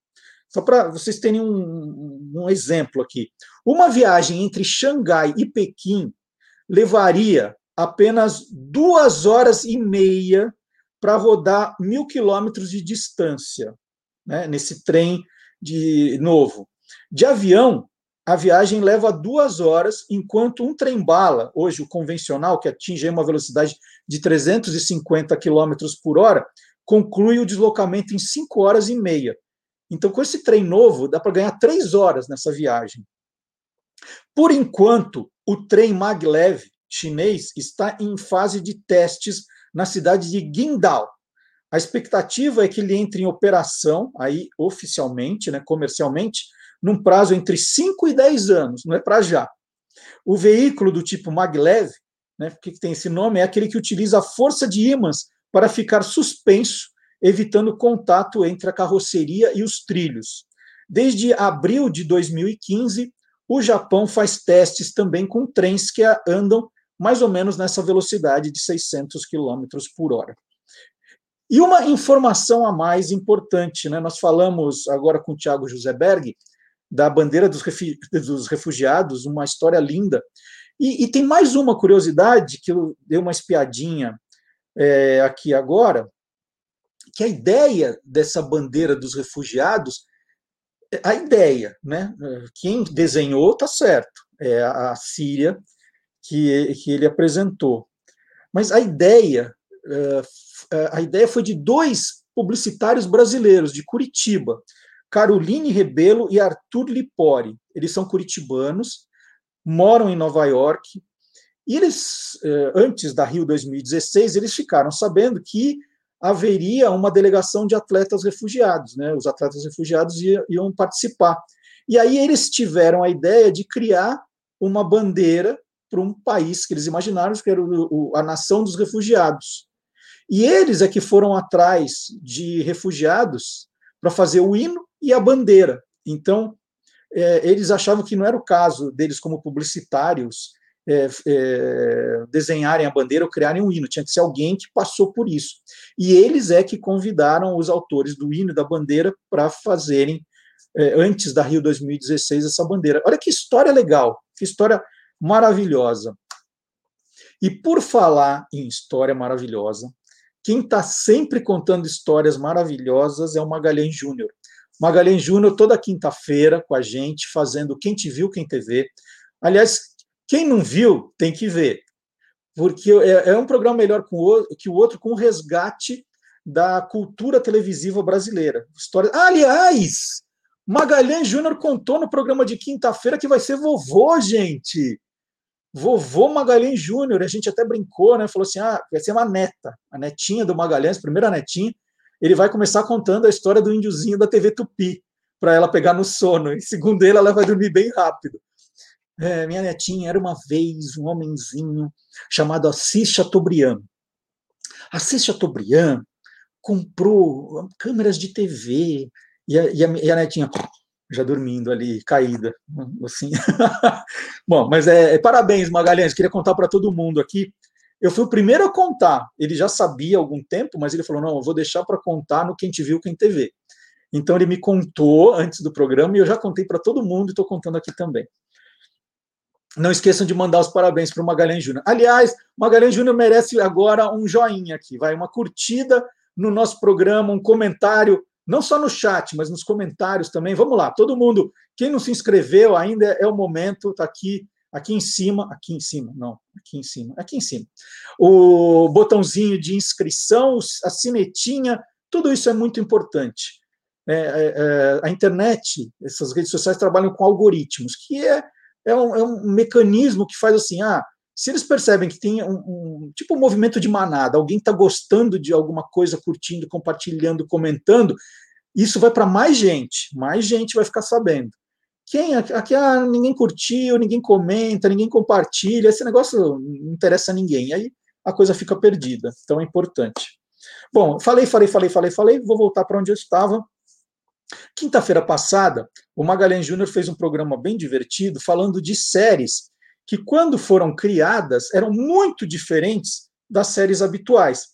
Só para vocês terem um, um, exemplo aqui. Uma viagem entre Xangai e Pequim levaria apenas duas horas e meia para rodar mil quilômetros de distância, né, nesse trem de novo. De avião, a viagem leva duas horas, enquanto um trem-bala, hoje o convencional, que atinge uma velocidade de 350 km por hora, conclui o deslocamento em cinco horas e meia. Então, com esse trem novo, dá para ganhar três horas nessa viagem. Por enquanto, o trem maglev chinês está em fase de testes na cidade de Guindao. A expectativa é que ele entre em operação, aí oficialmente, né, comercialmente, num prazo entre 5 e 10 anos, não é para já. O veículo do tipo maglev, né, que tem esse nome, é aquele que utiliza a força de ímãs para ficar suspenso, evitando contato entre a carroceria e os trilhos. Desde abril de 2015, o Japão faz testes também com trens que andam mais ou menos nessa velocidade de 600 km por hora. E uma informação a mais importante, né? nós falamos agora com o Tiago José Berg, da bandeira dos, refugiados, uma história linda. E, e, tem mais uma curiosidade que eu dei uma espiadinha é, aqui agora, que a ideia dessa bandeira dos refugiados, a ideia, né? Quem desenhou está certo, é a Síria que, que ele apresentou. Mas a ideia, eh, a ideia foi de dois publicitários brasileiros, de Curitiba. Caroline Rebelo e Arthur Lipori. Eles são curitibanos, moram em Nova York. E eles, eh, antes da Rio 2016, eles ficaram sabendo que haveria uma delegação de atletas refugiados, né? Os atletas refugiados iam participar. E aí eles tiveram a ideia de criar uma bandeira para um país que eles imaginaram que era a nação dos refugiados. E eles é que foram atrás de refugiados para fazer o hino e a bandeira. Então, é, eles achavam que não era o caso deles, como publicitários, é, é, desenharem a bandeira ou criarem um hino, tinha que ser alguém que passou por isso. E eles é que convidaram os autores do hino e da bandeira para fazerem, é, antes da Rio 2016, essa bandeira. Olha que história legal, que história maravilhosa. E por falar em história maravilhosa, quem está sempre contando histórias maravilhosas é o Magalhães Júnior. Magalhães Júnior, toda quinta-feira com a gente, fazendo Quem Te Viu, Quem Te Vê. Aliás, quem não viu, tem que ver, porque é, é um programa melhor que o outro, com o resgate da cultura televisiva brasileira. História... aliás, Magalhães Júnior contou no programa de quinta-feira que vai ser vovô, gente. Vovô Magalhães Júnior. A gente até brincou, né? Falou assim: ah, vai ser uma neta, a netinha do Magalhães, primeira netinha ele vai começar contando a história do índiozinho da TV Tupi, para ela pegar no sono. E segundo ele, ela vai dormir bem rápido. É, minha netinha era uma vez um homenzinho chamado Assis Chateaubriand. Assis Chateaubriand comprou câmeras de TV e a, e a, e a netinha já dormindo ali, caída, assim. Bom, mas é, é, parabéns, Magalhães. Queria contar para todo mundo aqui eu fui o primeiro a contar. Ele já sabia há algum tempo, mas ele falou: não, eu vou deixar para contar no Quem Te Viu, Quem TV. Então ele me contou antes do programa e eu já contei para todo mundo e estou contando aqui também. Não esqueçam de mandar os parabéns para o Magalhães Júnior. Aliás, Magalhães Júnior merece agora um joinha aqui, vai, uma curtida no nosso programa, um comentário, não só no chat, mas nos comentários também. Vamos lá, todo mundo, quem não se inscreveu ainda é o momento, está aqui aqui em cima, aqui em cima, não, aqui em cima, aqui em cima. O botãozinho de inscrição, a sinetinha, tudo isso é muito importante. É, é, é, a internet, essas redes sociais trabalham com algoritmos, que é, é, um, é um mecanismo que faz assim, ah, se eles percebem que tem um, um tipo um movimento de manada, alguém está gostando de alguma coisa, curtindo, compartilhando, comentando, isso vai para mais gente, mais gente vai ficar sabendo. Quem aqui ah, ninguém curtiu, ninguém comenta, ninguém compartilha, esse negócio não interessa a ninguém. Aí a coisa fica perdida. Então é importante. Bom, falei, falei, falei, falei, falei, vou voltar para onde eu estava. Quinta-feira passada, o Magalhães Júnior fez um programa bem divertido falando de séries que, quando foram criadas, eram muito diferentes das séries habituais.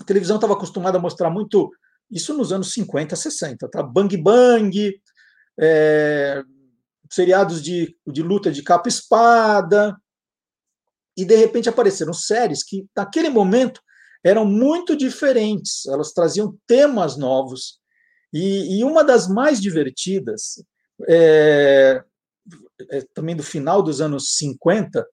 A televisão estava acostumada a mostrar muito isso nos anos 50, 60, tá? Bang Bang, é, seriados de, de luta de capa e espada, e de repente apareceram séries que, naquele momento, eram muito diferentes, elas traziam temas novos, e, e uma das mais divertidas, é, é, também do final dos anos 50,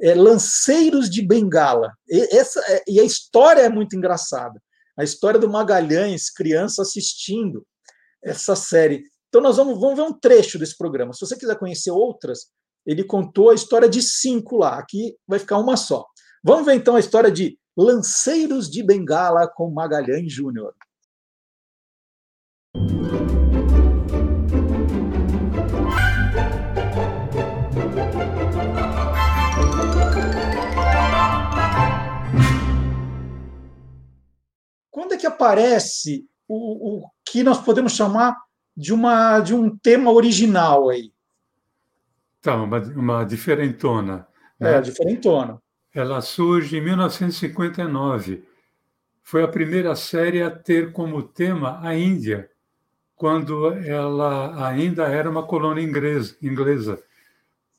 é Lanceiros de Bengala. E, essa, é, e a história é muito engraçada. A história do Magalhães, criança assistindo essa série. Então, nós vamos, vamos ver um trecho desse programa. Se você quiser conhecer outras, ele contou a história de cinco lá. Aqui vai ficar uma só. Vamos ver então a história de Lanceiros de Bengala com Magalhães Júnior. Quando é que aparece o, o que nós podemos chamar de, uma, de um tema original aí. Tá, uma, uma diferentona. Né? É, diferentona. Ela surge em 1959. Foi a primeira série a ter como tema a Índia, quando ela ainda era uma colônia inglesa. inglesa.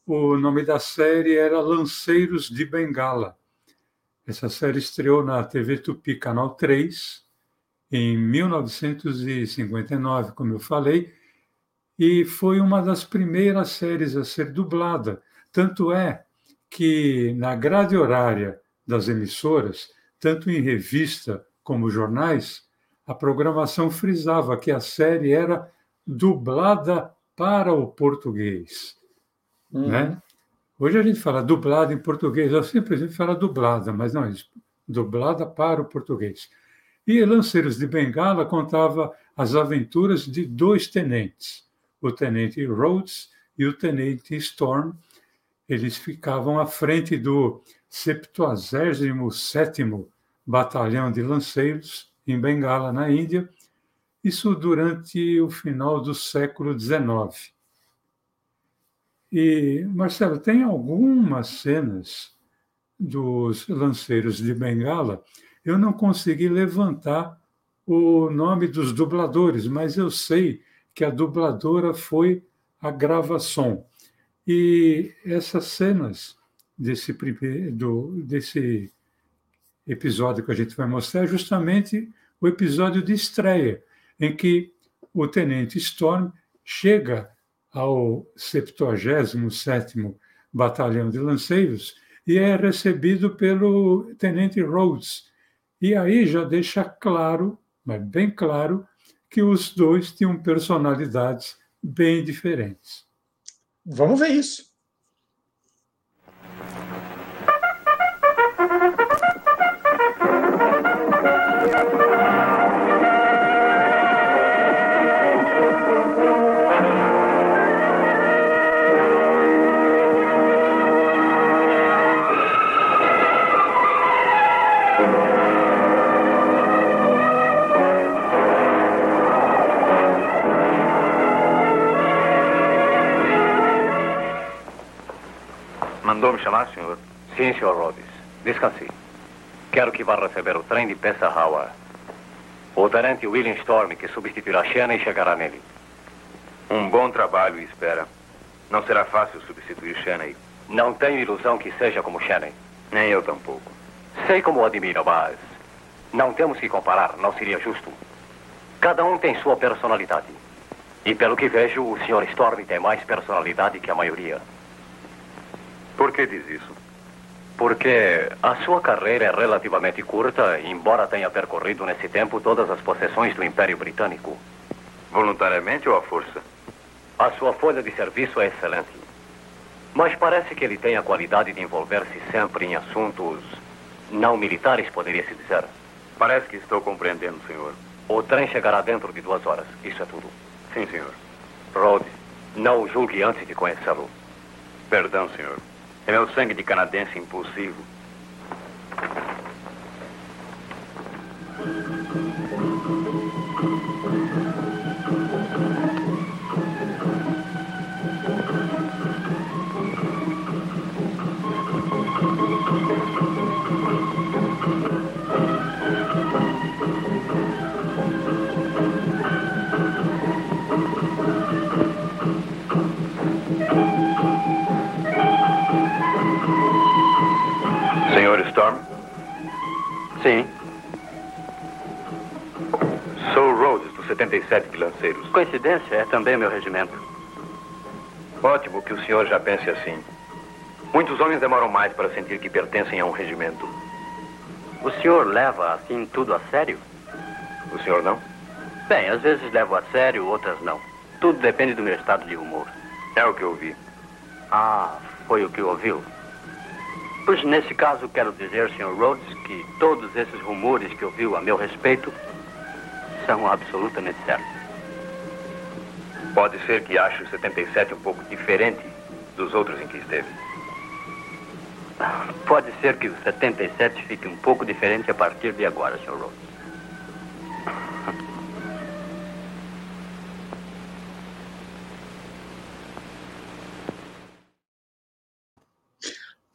O nome da série era Lanceiros de Bengala. Essa série estreou na TV Tupi, Canal 3, em 1959, como eu falei, e foi uma das primeiras séries a ser dublada. Tanto é que na grade horária das emissoras, tanto em revista como jornais, a programação frisava que a série era dublada para o português. Uhum. Né? Hoje a gente fala dublada em português, eu sempre a gente fala dublada, mas não, dublada para o português. E Lanceiros de Bengala contava as aventuras de dois tenentes, o tenente Rhodes e o tenente Storm. Eles ficavam à frente do 77º Batalhão de Lanceiros, em Bengala, na Índia, isso durante o final do século XIX. E, Marcelo, tem algumas cenas dos lanceiros de Bengala, eu não consegui levantar o nome dos dubladores, mas eu sei que a dubladora foi a Gravação. E essas cenas desse, do, desse episódio que a gente vai mostrar é justamente o episódio de estreia, em que o tenente Storm chega ao 77º Batalhão de Lanceiros e é recebido pelo tenente Rhodes. E aí já deixa claro, mas bem claro, que os dois tinham personalidades bem diferentes. Vamos ver isso. Sim, Sr. Rhodes. Descanse. Quero que vá receber o trem de Pessahawa. O tenente William Storm, que substituirá Shannon, chegará nele. Um bom trabalho espera. Não será fácil substituir Shannon. Não tenho ilusão que seja como Shannon. Nem eu tampouco. Sei como o admiro, mas não temos que comparar, não seria justo. Cada um tem sua personalidade. E pelo que vejo, o Sr. Storm tem mais personalidade que a maioria. Por que diz isso? Porque a sua carreira é relativamente curta, embora tenha percorrido nesse tempo todas as possessões do Império Britânico. Voluntariamente ou à força? A sua folha de serviço é excelente. Mas parece que ele tem a qualidade de envolver-se sempre em assuntos não militares, poderia-se dizer. Parece que estou compreendendo, senhor. O trem chegará dentro de duas horas. Isso é tudo. Sim, senhor. Rhodes, não o julgue antes de conhecê-lo. Perdão, senhor. É meu sangue de canadense impulsivo. Storm? Sim. Sou Rhodes, do 77 de Lanceiros. Coincidência, é também meu regimento. Ótimo que o senhor já pense assim. Muitos homens demoram mais para sentir que pertencem a um regimento. O senhor leva assim tudo a sério? O senhor não? Bem, às vezes levo a sério, outras não. Tudo depende do meu estado de humor. É o que eu ouvi. Ah, foi o que ouviu? Pois nesse caso quero dizer, Sr. Rhodes, que todos esses rumores que ouviu a meu respeito são absolutamente certos. Pode ser que ache o 77 um pouco diferente dos outros em que esteve. Pode ser que o 77 fique um pouco diferente a partir de agora, Sr. Rhodes.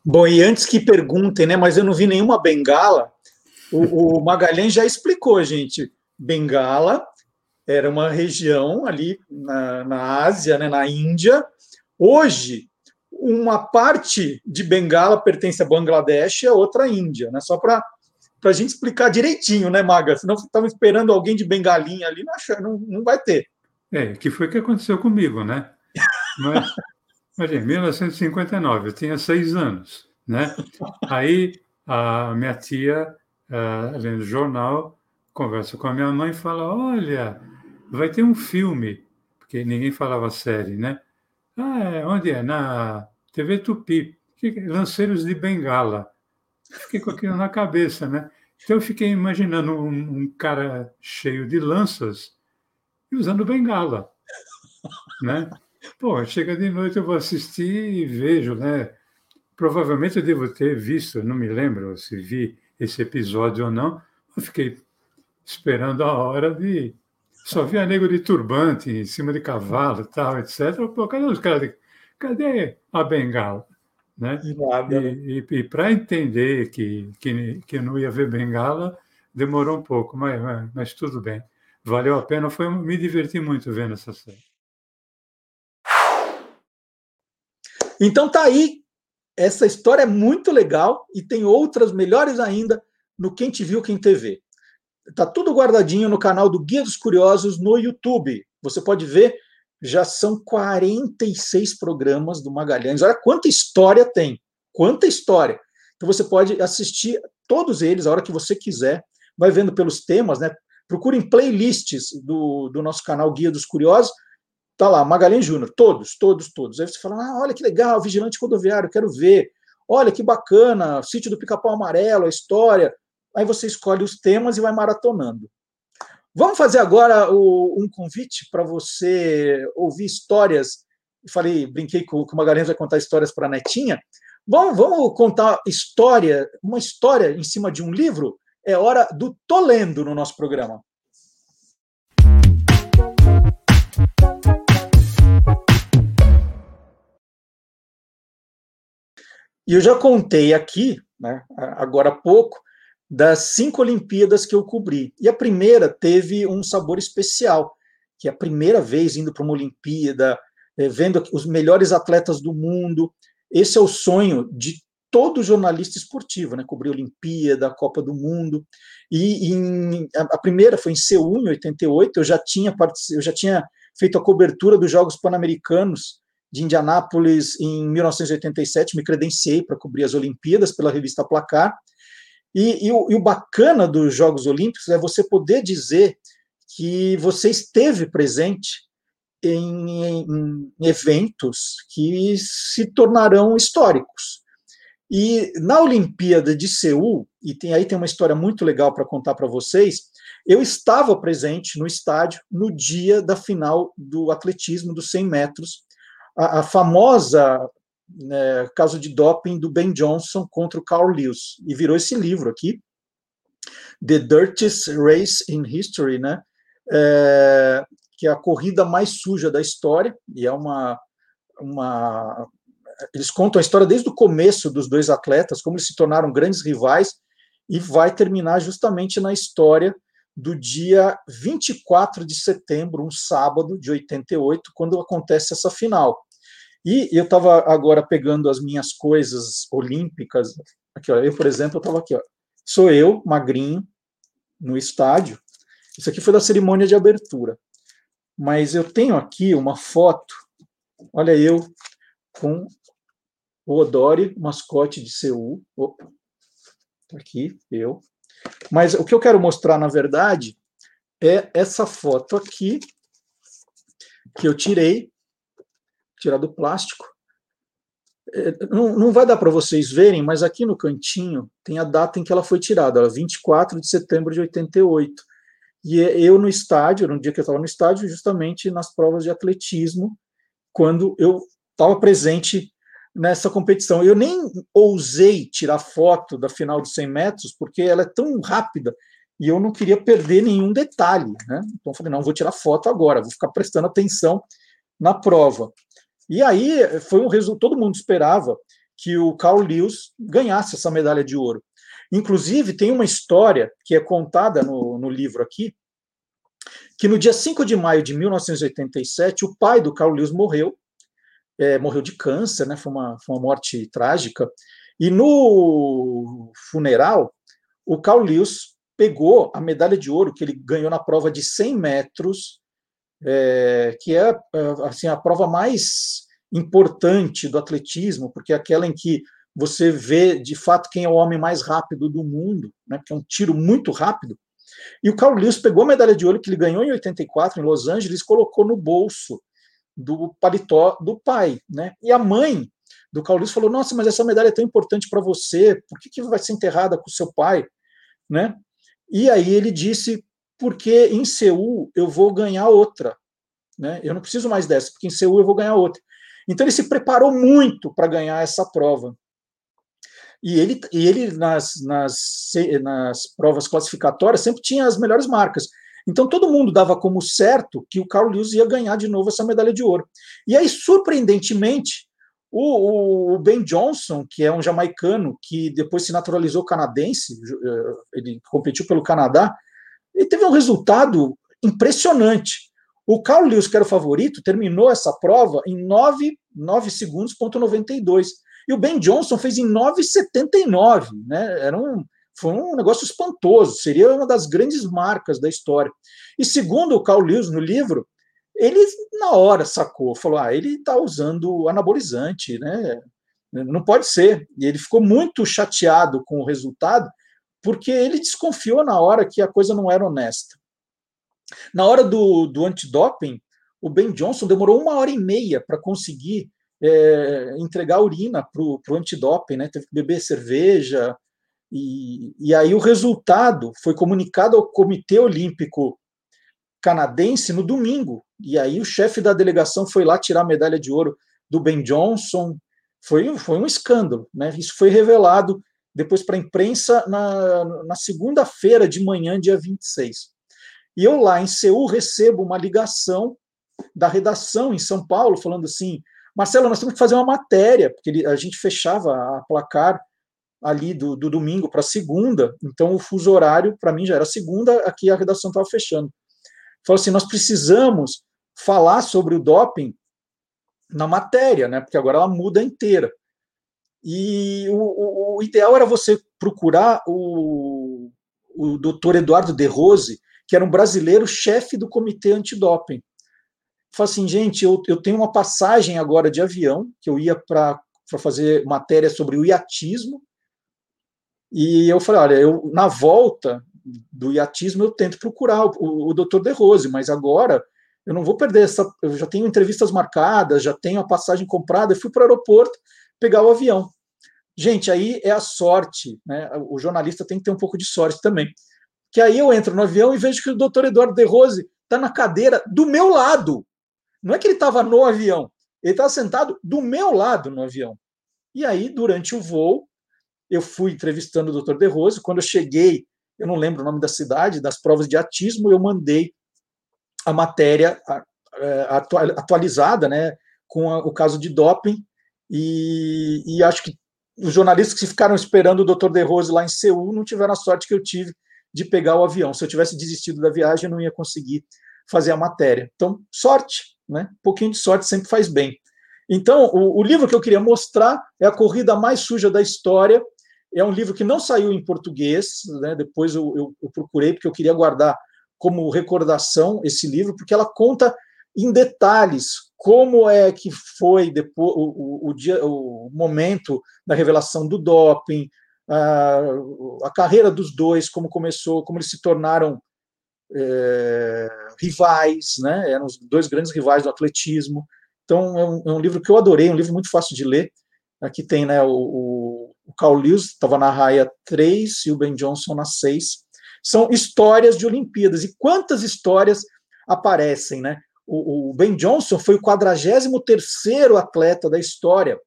Bom, e antes que perguntem, né? Mas eu não vi nenhuma bengala. O, o Magalhães já explicou, gente. Bengala era uma região ali na, na Ásia, né, na Índia. Hoje, uma parte de Bengala pertence a Bangladesh e a outra a Índia, né? Só para a gente explicar direitinho, né, Maga? Senão estamos esperando alguém de bengalinha ali, não, não, não vai ter. É, que foi o que aconteceu comigo, né? Mas, Olha, em 1959, eu tinha seis anos, né? Aí a minha tia, uh, lendo jornal, conversa com a minha mãe e fala: Olha, vai ter um filme, porque que ninguém falava série, né? Ah, é, onde é? Na TV Tupi. Lanceiros de Bengala. Fiquei com aquilo na cabeça, né? Então eu fiquei imaginando um, um cara cheio de lanças e usando bengala, né? Pô, chega de noite eu vou assistir e vejo, né? Provavelmente eu devo ter visto, não me lembro se vi esse episódio ou não. Eu fiquei esperando a hora de. Só via nego de turbante em cima de cavalo, tal, etc. Pô, cadê os caras? De... Cadê a bengala? Né? Nada, e, e, e para entender que, que, que não ia ver bengala, demorou um pouco, mas, mas, mas tudo bem. Valeu a pena, foi, me diverti muito vendo essa série. Então tá aí. Essa história é muito legal e tem outras melhores ainda no Quem Te Viu, Quem TV. Tá tudo guardadinho no canal do Guia dos Curiosos no YouTube. Você pode ver, já são 46 programas do Magalhães. Olha quanta história tem. Quanta história. Então você pode assistir todos eles a hora que você quiser. Vai vendo pelos temas, né? Procurem playlists do, do nosso canal Guia dos Curiosos Tá lá, Magalhães Júnior, todos, todos, todos. Aí você fala, ah, olha que legal, Vigilante Rodoviário, quero ver. Olha que bacana, Sítio do Pica-Pau Amarelo, a história. Aí você escolhe os temas e vai maratonando. Vamos fazer agora o, um convite para você ouvir histórias. Falei, brinquei que o Magalhães vai contar histórias para a netinha. Vamos, vamos contar história, uma história em cima de um livro? É hora do Tolendo no nosso programa. E eu já contei aqui, né, agora há pouco, das cinco Olimpíadas que eu cobri. E a primeira teve um sabor especial, que é a primeira vez indo para uma Olimpíada, é, vendo os melhores atletas do mundo. Esse é o sonho de todo jornalista esportivo, né? Cobrir Olimpíada, Copa do Mundo. E em, a primeira foi em Seul, em 88. Eu já tinha eu já tinha feito a cobertura dos Jogos Pan-Americanos de Indianápolis em 1987, me credenciei para cobrir as Olimpíadas pela revista Placar. E, e, o, e, o, bacana dos Jogos Olímpicos é você poder dizer que você esteve presente em, em, em eventos que se tornarão históricos. E na Olimpíada de Seul, e tem, aí tem uma história muito legal para contar para vocês, eu estava presente no estádio no dia da final do atletismo dos 100 metros, a, a famosa né, caso de doping do Ben Johnson contra o Carl Lewis, e virou esse livro aqui, The Dirtiest Race in History, né? É, que é a corrida mais suja da história, e é uma, uma. Eles contam a história desde o começo dos dois atletas, como eles se tornaram grandes rivais, e vai terminar justamente na história do dia 24 de setembro, um sábado de 88, quando acontece essa final. E eu estava agora pegando as minhas coisas olímpicas. Aqui, ó, eu, por exemplo, estava aqui, ó. Sou eu, magrinho, no estádio. Isso aqui foi da cerimônia de abertura. Mas eu tenho aqui uma foto. Olha eu com o Odori, mascote de Seul. Opa, tá aqui, eu. Mas o que eu quero mostrar, na verdade, é essa foto aqui que eu tirei, tirar do plástico. É, não, não vai dar para vocês verem, mas aqui no cantinho tem a data em que ela foi tirada, ela, 24 de setembro de 88. E é, eu no estádio, no dia que eu estava no estádio, justamente nas provas de atletismo, quando eu estava presente nessa competição. Eu nem ousei tirar foto da final dos 100 metros, porque ela é tão rápida e eu não queria perder nenhum detalhe. Né? Então falei, não, vou tirar foto agora, vou ficar prestando atenção na prova. E aí foi um resultado, todo mundo esperava que o Carl Lewis ganhasse essa medalha de ouro. Inclusive, tem uma história que é contada no, no livro aqui, que no dia 5 de maio de 1987, o pai do Carl Lewis morreu, é, morreu de câncer, né? Foi uma, foi uma morte trágica. E no funeral, o Carl Lewis pegou a medalha de ouro que ele ganhou na prova de 100 metros, é, que é, é assim a prova mais importante do atletismo, porque é aquela em que você vê de fato quem é o homem mais rápido do mundo, né? Que é um tiro muito rápido. E o Carl Lewis pegou a medalha de ouro que ele ganhou em 84 em Los Angeles colocou no bolso do paletó do pai, né? E a mãe do Carl Lewis falou: "Nossa, mas essa medalha é tão importante para você, por que, que vai ser enterrada com seu pai?", né? E aí ele disse: "Porque em Seul eu vou ganhar outra, né? Eu não preciso mais dessa, porque em Seul eu vou ganhar outra". Então ele se preparou muito para ganhar essa prova. E ele, e ele nas, nas, nas provas classificatórias sempre tinha as melhores marcas. Então todo mundo dava como certo que o Carl Lewis ia ganhar de novo essa medalha de ouro. E aí, surpreendentemente, o, o, Ben Johnson, que é um jamaicano que depois se naturalizou canadense, eh, ele competiu pelo Canadá, ele teve um resultado impressionante. O Carl Lewis, que era o favorito, terminou essa prova em 9, 9 segundos, ponto 92. E o Ben Johnson fez em 9,79, né? Era um, foi um negócio espantoso, seria uma das grandes marcas da história. E segundo o Carl Lewis no livro, ele na hora sacou, falou: ah, ele está usando anabolizante, né? Não pode ser. E ele ficou muito chateado com o resultado, porque ele desconfiou na hora que a coisa não era honesta. Na hora do, do antidoping, o Ben Johnson demorou uma hora e meia para conseguir é, entregar urina para o antidoping, né? Teve que beber cerveja. E, e aí o resultado foi comunicado ao Comitê Olímpico Canadense no domingo. E aí o chefe da delegação foi lá tirar a medalha de ouro do Ben Johnson. Foi, foi um escândalo. Né? Isso foi revelado depois para a imprensa na, na segunda-feira de manhã, dia 26. E eu lá em Seul recebo uma ligação da redação em São Paulo falando assim: Marcelo, nós temos que fazer uma matéria, porque a gente fechava a placar ali do, do domingo para segunda, então o fuso horário para mim já era segunda, aqui a redação estava fechando. Falou assim: nós precisamos falar sobre o doping na matéria, né? Porque agora ela muda inteira. E o, o, o ideal era você procurar o, o doutor Eduardo De Rose, que era um brasileiro chefe do comitê antidoping fala assim, gente, eu, eu tenho uma passagem agora de avião, que eu ia para fazer matéria sobre o iatismo, e eu falei, olha, eu na volta do iatismo eu tento procurar o, o Dr. De Rose, mas agora eu não vou perder essa, eu já tenho entrevistas marcadas, já tenho a passagem comprada, eu fui para o aeroporto pegar o avião. Gente, aí é a sorte, né? O jornalista tem que ter um pouco de sorte também. Que aí eu entro no avião e vejo que o doutor Eduardo De Rose está na cadeira do meu lado. Não é que ele estava no avião, ele estava sentado do meu lado no avião. E aí, durante o voo, eu fui entrevistando o Dr. De Rose. Quando eu cheguei, eu não lembro o nome da cidade, das provas de atismo, eu mandei a matéria é, atualizada, né, com o caso de doping. E, e, acho que os jornalistas que ficaram esperando o Dr. De Rose lá em Seul não tiveram a sorte que eu tive de pegar o avião. Se eu tivesse desistido da viagem, eu não ia conseguir fazer a matéria. Então, sorte, né? Um pouquinho de sorte sempre faz bem. Então, o, o livro que eu queria mostrar é A Corrida Mais Suja da História. É um livro que não saiu em português, né? depois eu, eu, eu procurei, porque eu queria guardar como recordação esse livro, porque ela conta em detalhes como é que foi depois o, o, o, dia, o momento da revelação do doping, a, a, carreira dos dois, como começou, como eles se tornaram é, rivais, né? Eram os dois grandes rivais do atletismo. Então é um, é um, livro que eu adorei, um livro muito fácil de ler. Aqui tem, né? O, o, o Carl Lewis estava na raia 3 e o Ben Johnson na 6. São histórias de Olimpíadas. E quantas histórias aparecem, né? O, o Ben Johnson foi o 43 terceiro atleta da história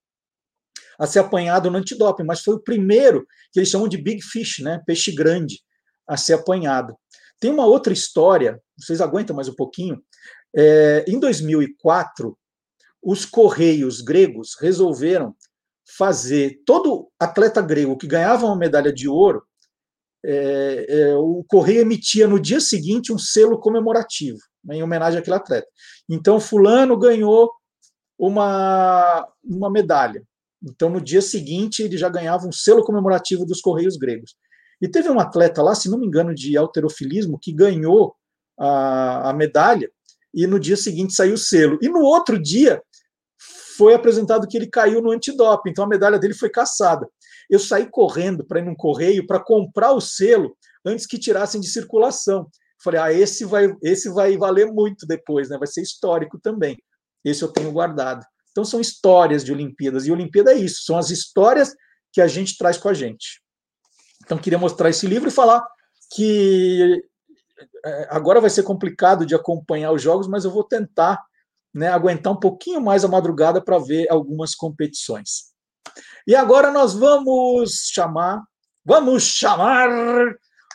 a ser apanhado no antidoping, mas foi o primeiro que eles chamam de Big Fish, né? Peixe grande, a ser apanhado. Tem uma outra história, vocês aguentam mais um pouquinho. É, em 2004, os correios gregos resolveram fazer todo atleta grego que ganhava uma medalha de ouro, é, é, o correio emitia no dia seguinte um selo comemorativo né, em homenagem àquele atleta. Então, fulano ganhou uma, uma medalha. Então, no dia seguinte, ele já ganhava um selo comemorativo dos correios gregos. E teve um atleta lá, se não me engano, de alterofilismo, que ganhou a, a medalha e no dia seguinte saiu o selo. E no outro dia foi apresentado que ele caiu no antidoping, então a medalha dele foi caçada. eu saí correndo para ir num correio para comprar o selo antes que tirassem de circulação. Falei, ah, esse vai, esse vai valer muito depois, né? Vai ser histórico também. Esse eu tenho guardado. Então são histórias de Olimpíadas e Olimpíada é isso, são as histórias que a gente traz com a gente. Então queria mostrar esse livro e falar que é, agora vai ser complicado de acompanhar os jogos, mas eu vou tentar né, aguentar um pouquinho mais a madrugada para ver algumas competições. E agora nós vamos chamar, vamos chamar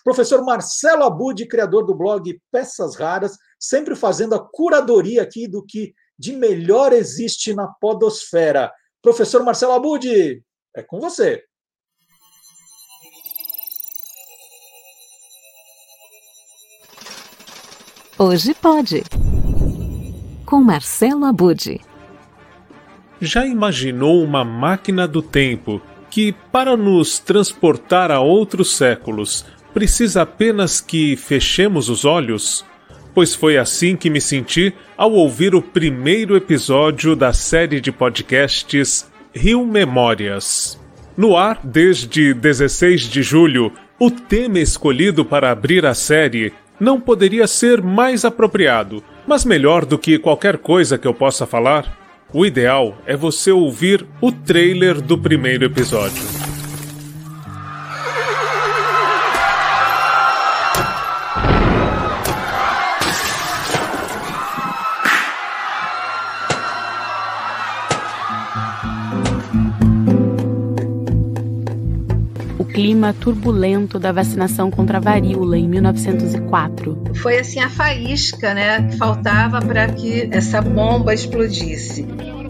professor Marcelo Abud, criador do blog Peças Raras, sempre fazendo a curadoria aqui do que de melhor existe na podosfera. Professor Marcelo Abud, é com você. Hoje pode. Com Marcelo Abud. Já imaginou uma máquina do tempo que, para nos transportar a outros séculos, precisa apenas que fechemos os olhos? Pois foi assim que me senti ao ouvir o primeiro episódio da série de podcasts Rio Memórias. No ar desde 16 de julho, o tema escolhido para abrir a série não poderia ser mais apropriado, mas melhor do que qualquer coisa que eu possa falar. O ideal é você ouvir o trailer do primeiro episódio. Clima turbulento da vacinação contra a varíola em 1904. Foi assim a faísca, né, que faltava para que essa bomba explodisse.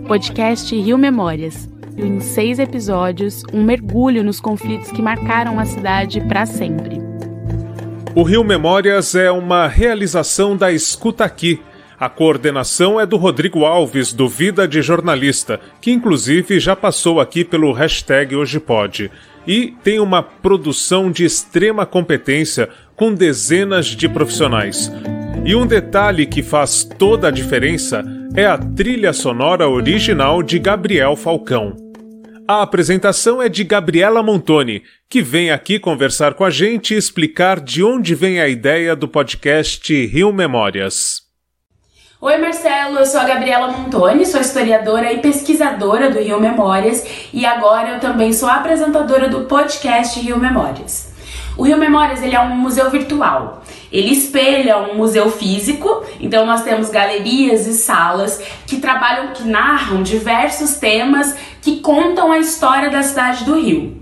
Podcast Rio Memórias. Em seis episódios, um mergulho nos conflitos que marcaram a cidade para sempre. O Rio Memórias é uma realização da Escuta Aqui. A coordenação é do Rodrigo Alves, do Vida de Jornalista, que inclusive já passou aqui pelo hashtag Hoje Pode e tem uma produção de extrema competência com dezenas de profissionais. E um detalhe que faz toda a diferença é a trilha sonora original de Gabriel Falcão. A apresentação é de Gabriela Montoni, que vem aqui conversar com a gente e explicar de onde vem a ideia do podcast Rio Memórias. Oi, Marcelo, eu sou a Gabriela Montoni, sou historiadora e pesquisadora do Rio Memórias e agora eu também sou apresentadora do podcast Rio Memórias. O Rio Memórias ele é um museu virtual. Ele espelha um museu físico, então nós temos galerias e salas que trabalham, que narram diversos temas que contam a história da cidade do Rio.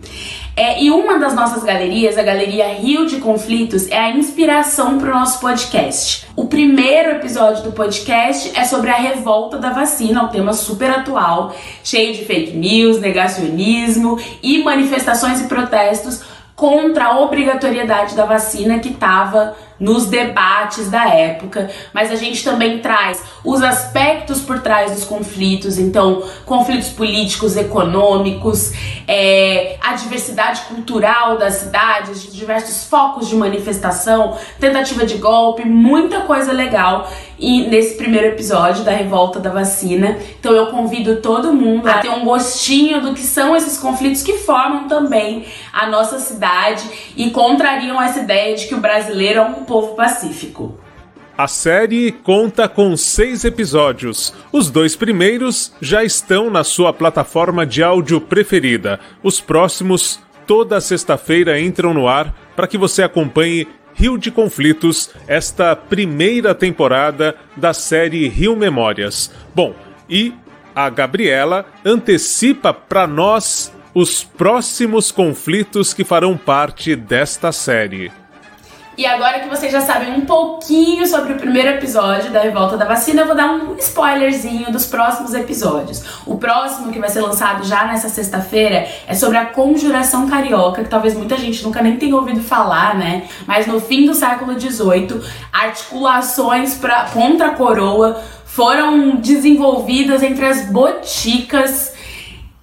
É, e uma das nossas galerias, a Galeria Rio de Conflitos, é a inspiração para o nosso podcast. O primeiro episódio do podcast é sobre a revolta da vacina, um tema super atual, cheio de fake news, negacionismo e manifestações e protestos contra a obrigatoriedade da vacina que estava nos debates da época, mas a gente também traz os aspectos por trás dos conflitos, então conflitos políticos, econômicos, é, a diversidade cultural das cidades, diversos focos de manifestação, tentativa de golpe, muita coisa legal e nesse primeiro episódio da revolta da vacina. Então eu convido todo mundo a ter um gostinho do que são esses conflitos que formam também a nossa cidade e contrariam essa ideia de que o brasileiro é um povo pacífico. A série conta com seis episódios. Os dois primeiros já estão na sua plataforma de áudio preferida. Os próximos, toda sexta-feira, entram no ar para que você acompanhe Rio de Conflitos, esta primeira temporada da série Rio Memórias. Bom, e a Gabriela antecipa para nós os próximos conflitos que farão parte desta série. E agora que vocês já sabem um pouquinho sobre o primeiro episódio da Revolta da Vacina, eu vou dar um spoilerzinho dos próximos episódios. O próximo, que vai ser lançado já nessa sexta-feira, é sobre a Conjuração Carioca, que talvez muita gente nunca nem tenha ouvido falar, né? Mas no fim do século XVIII, articulações pra, contra a coroa foram desenvolvidas entre as boticas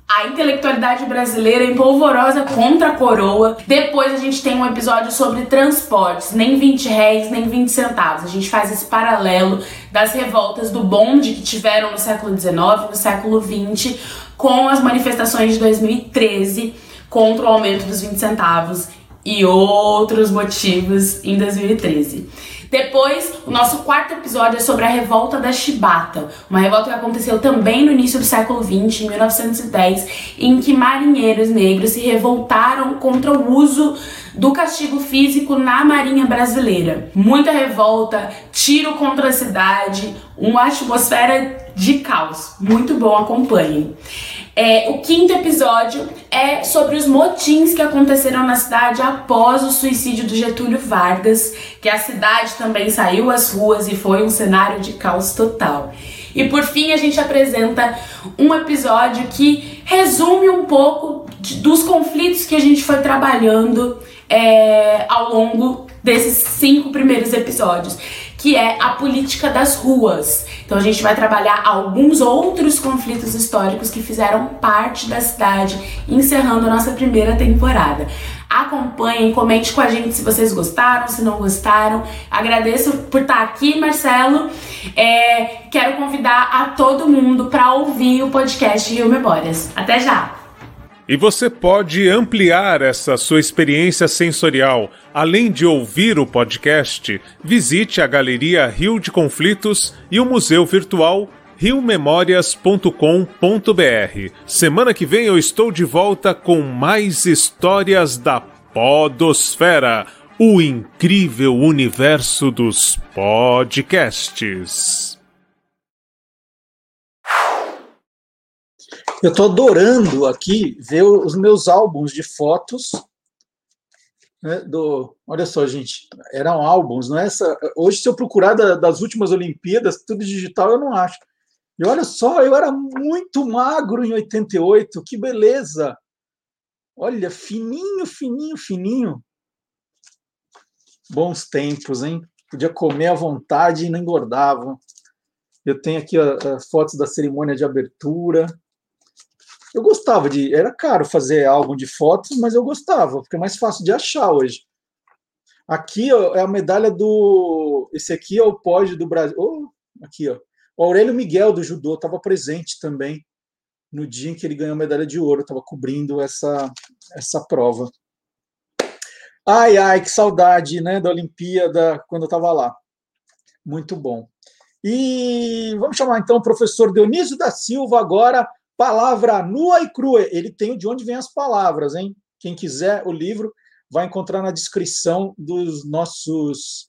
a intelectualidade brasileira em polvorosa contra a coroa. Depois a gente tem um episódio sobre transportes, nem 20 réis, nem 20 centavos. A gente faz esse paralelo das revoltas do bonde que tiveram no século XIX, no século XX, com as manifestações de 2013 contra o aumento dos 20 centavos e outros motivos em 2013. Depois, o nosso quarto episódio é sobre a revolta da Chibata, uma revolta que aconteceu também no início do século XX, em 1910, em que marinheiros negros se revoltaram contra o uso do castigo físico na Marinha Brasileira. Muita revolta, tiro contra a cidade, uma atmosfera de caos. Muito bom, acompanhem. É, o quinto episódio é sobre os motins que aconteceram na cidade após o suicídio do Getúlio Vargas, que a cidade também saiu às ruas e foi um cenário de caos total. E por fim, a gente apresenta um episódio que resume um pouco de, dos conflitos que a gente foi trabalhando é, ao longo desses cinco primeiros episódios que é a política das ruas. Então a gente vai trabalhar alguns outros conflitos históricos que fizeram parte da cidade, encerrando a nossa primeira temporada. Acompanhem, comente com a gente se vocês gostaram, se não gostaram. Agradeço por estar aqui, Marcelo. É, quero convidar a todo mundo para ouvir o podcast Rio Memórias. Até já! E você pode ampliar essa sua experiência sensorial. Além de ouvir o podcast, visite a Galeria Rio de Conflitos e o Museu Virtual riomemórias.com.br. Semana que vem eu estou de volta com mais histórias da Podosfera, o incrível universo dos podcasts. Eu estou adorando aqui ver os meus álbuns de fotos. Né, do, olha só, gente, eram álbuns, não é essa. Hoje, se eu procurar da, das últimas Olimpíadas, tudo digital, eu não acho. E olha só, eu era muito magro em 88, que beleza! Olha, fininho, fininho, fininho. Bons tempos, hein? Podia comer à vontade e não engordava. Eu tenho aqui as fotos da cerimônia de abertura. Eu gostava de. Era caro fazer álbum de fotos, mas eu gostava, porque é mais fácil de achar hoje. Aqui ó, é a medalha do. Esse aqui é o pódio do Brasil. Oh, aqui, ó. O Aurélio Miguel do judô estava presente também no dia em que ele ganhou a medalha de ouro, estava cobrindo essa, essa prova. Ai, ai, que saudade né, da Olimpíada quando eu estava lá. Muito bom. E vamos chamar então o professor Dionísio da Silva agora Palavra nua e crua. Ele tem de onde vem as palavras, hein? Quem quiser o livro vai encontrar na descrição dos nossos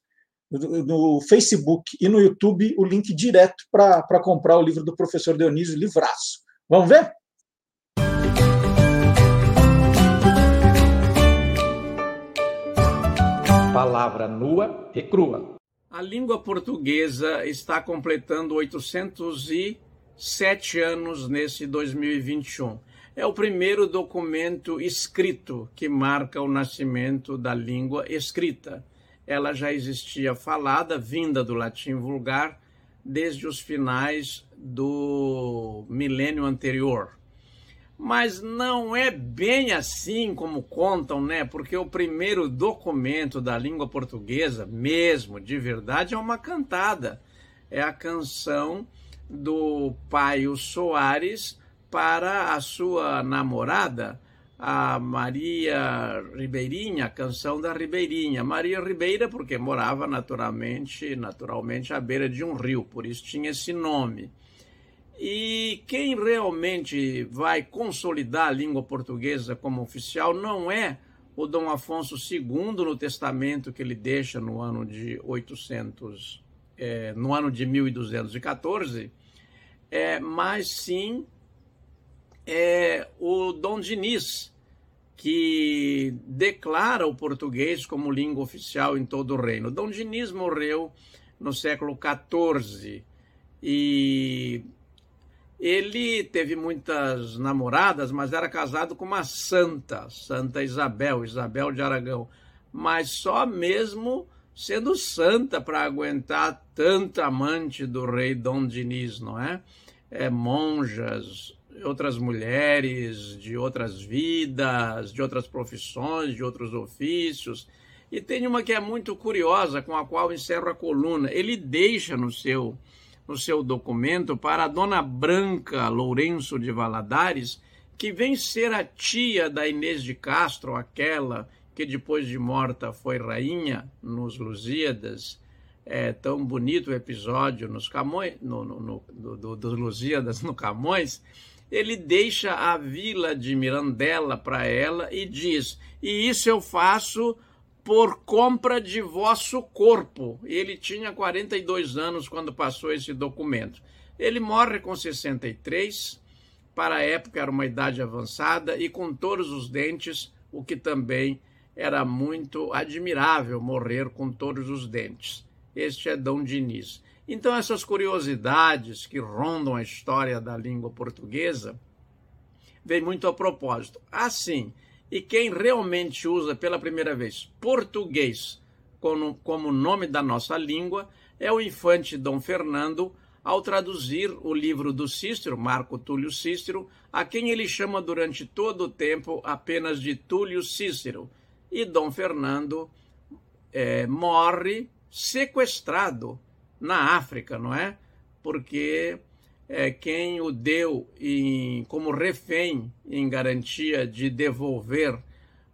no Facebook e no YouTube o link direto para comprar o livro do professor Dionísio Livraço. Vamos ver? Palavra nua e crua. A língua portuguesa está completando 800 e sete anos nesse 2021. É o primeiro documento escrito que marca o nascimento da língua escrita. Ela já existia falada, vinda do latim vulgar, desde os finais do milênio anterior. Mas não é bem assim como contam, né? Porque o primeiro documento da língua portuguesa, mesmo de verdade, é uma cantada. É a canção do Paio Soares para a sua namorada, a Maria Ribeirinha, a canção da Ribeirinha. Maria Ribeira, porque morava naturalmente, naturalmente à beira de um rio, por isso tinha esse nome. E quem realmente vai consolidar a língua portuguesa como oficial não é o Dom Afonso II no testamento que ele deixa no ano de 800, é, no ano de 1214, é, mas sim é, o Dom Diniz, que declara o português como língua oficial em todo o reino. Dom Diniz morreu no século XIV e ele teve muitas namoradas, mas era casado com uma santa, Santa Isabel, Isabel de Aragão. Mas só mesmo sendo santa para aguentar tanta amante do rei Dom Diniz, não é? é? Monjas, outras mulheres de outras vidas, de outras profissões, de outros ofícios. E tem uma que é muito curiosa, com a qual encerro a coluna. Ele deixa no seu, no seu documento para a dona Branca Lourenço de Valadares que vem ser a tia da Inês de Castro, aquela que depois de morta foi rainha nos Lusíadas, é tão bonito o episódio nos Camões, no, no, no, do, dos Lusíadas no Camões, ele deixa a vila de Mirandela para ela e diz: E isso eu faço por compra de vosso corpo. Ele tinha 42 anos quando passou esse documento. Ele morre com 63, para a época era uma idade avançada e com todos os dentes, o que também era muito admirável morrer com todos os dentes. Este é Dom Diniz. Então, essas curiosidades que rondam a história da língua portuguesa vem muito a propósito. Assim, e quem realmente usa pela primeira vez português como, como nome da nossa língua é o infante Dom Fernando, ao traduzir o livro do Cícero, Marco Túlio Cícero, a quem ele chama durante todo o tempo apenas de Túlio Cícero. E Dom Fernando é, morre sequestrado na África, não é? Porque é, quem o deu em, como refém em garantia de devolver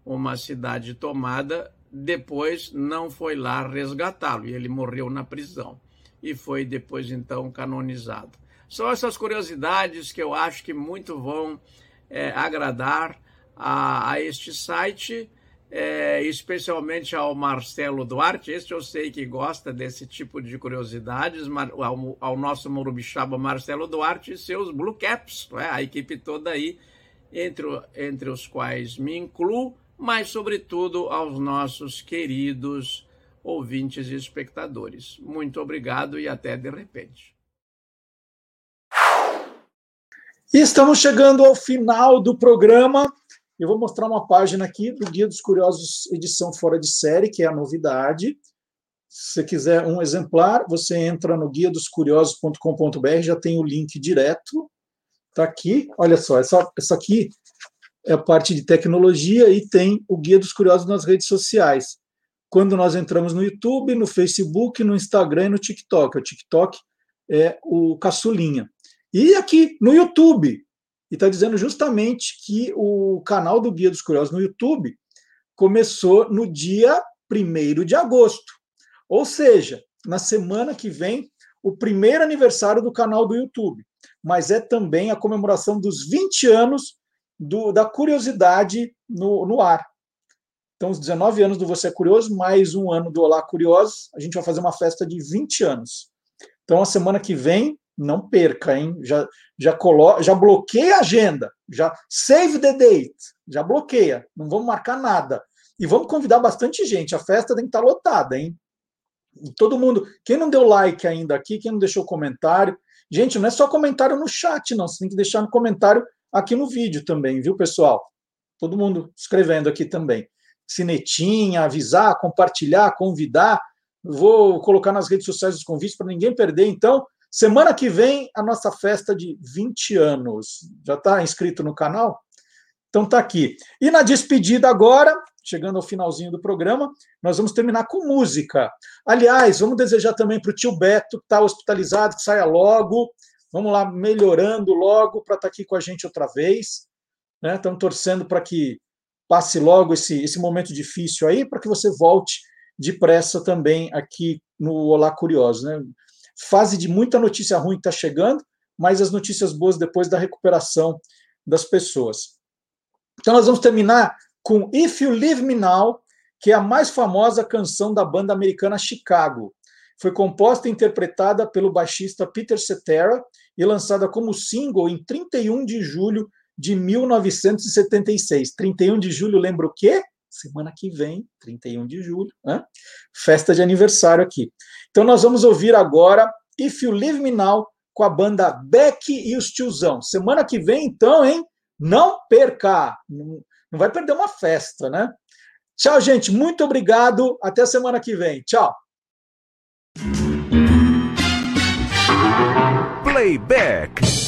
uma cidade tomada, depois não foi lá resgatá-lo e ele morreu na prisão e foi depois então canonizado. São essas curiosidades que eu acho que muito vão é, agradar a, a este site é, especialmente ao Marcelo Duarte, este eu sei que gosta desse tipo de curiosidades, ao, ao nosso Morubixaba Marcelo Duarte e seus Blue Caps, é? a equipe toda aí, entre, entre os quais me incluo, mas sobretudo aos nossos queridos ouvintes e espectadores. Muito obrigado e até de repente. E estamos chegando ao final do programa. Eu vou mostrar uma página aqui do Guia dos Curiosos, edição fora de série, que é a novidade. Se você quiser um exemplar, você entra no guia dos já tem o link direto. Está aqui. Olha só, essa, essa aqui é a parte de tecnologia e tem o Guia dos Curiosos nas redes sociais. Quando nós entramos no YouTube, no Facebook, no Instagram e no TikTok. O TikTok é o caçulinha. E aqui no YouTube, e está dizendo justamente que o canal do Guia dos Curiosos no YouTube começou no dia 1 de agosto. Ou seja, na semana que vem, o primeiro aniversário do canal do YouTube. Mas é também a comemoração dos 20 anos do, da curiosidade no, no ar. Então, os 19 anos do Você é Curioso, mais um ano do Olá Curiosos, a gente vai fazer uma festa de 20 anos. Então, a semana que vem, não perca, hein? Já, já, colo... já bloqueia a agenda, já save the date, já bloqueia, não vamos marcar nada. E vamos convidar bastante gente, a festa tem que estar lotada, hein? todo mundo, quem não deu like ainda aqui, quem não deixou comentário, gente, não é só comentário no chat, não, você tem que deixar no comentário aqui no vídeo também, viu, pessoal? Todo mundo escrevendo aqui também. Sinetinha, avisar, compartilhar, convidar. Vou colocar nas redes sociais os convites para ninguém perder, então. Semana que vem, a nossa festa de 20 anos. Já está inscrito no canal? Então está aqui. E na despedida agora, chegando ao finalzinho do programa, nós vamos terminar com música. Aliás, vamos desejar também para o tio Beto, que está hospitalizado, que saia logo. Vamos lá, melhorando logo para estar tá aqui com a gente outra vez. Né? Estamos torcendo para que passe logo esse, esse momento difícil aí, para que você volte depressa também aqui no Olá Curioso. Né? Fase de muita notícia ruim está chegando, mas as notícias boas depois da recuperação das pessoas. Então, nós vamos terminar com If You Leave Me Now, que é a mais famosa canção da banda americana Chicago. Foi composta e interpretada pelo baixista Peter Cetera e lançada como single em 31 de julho de 1976. 31 de julho lembra o quê? Semana que vem, 31 de julho, né? festa de aniversário aqui. Então nós vamos ouvir agora If You Leave Me Now com a banda Beck e os Tiozão. Semana que vem, então, hein? Não perca! Não vai perder uma festa, né? Tchau, gente. Muito obrigado. Até semana que vem. Tchau. Playback.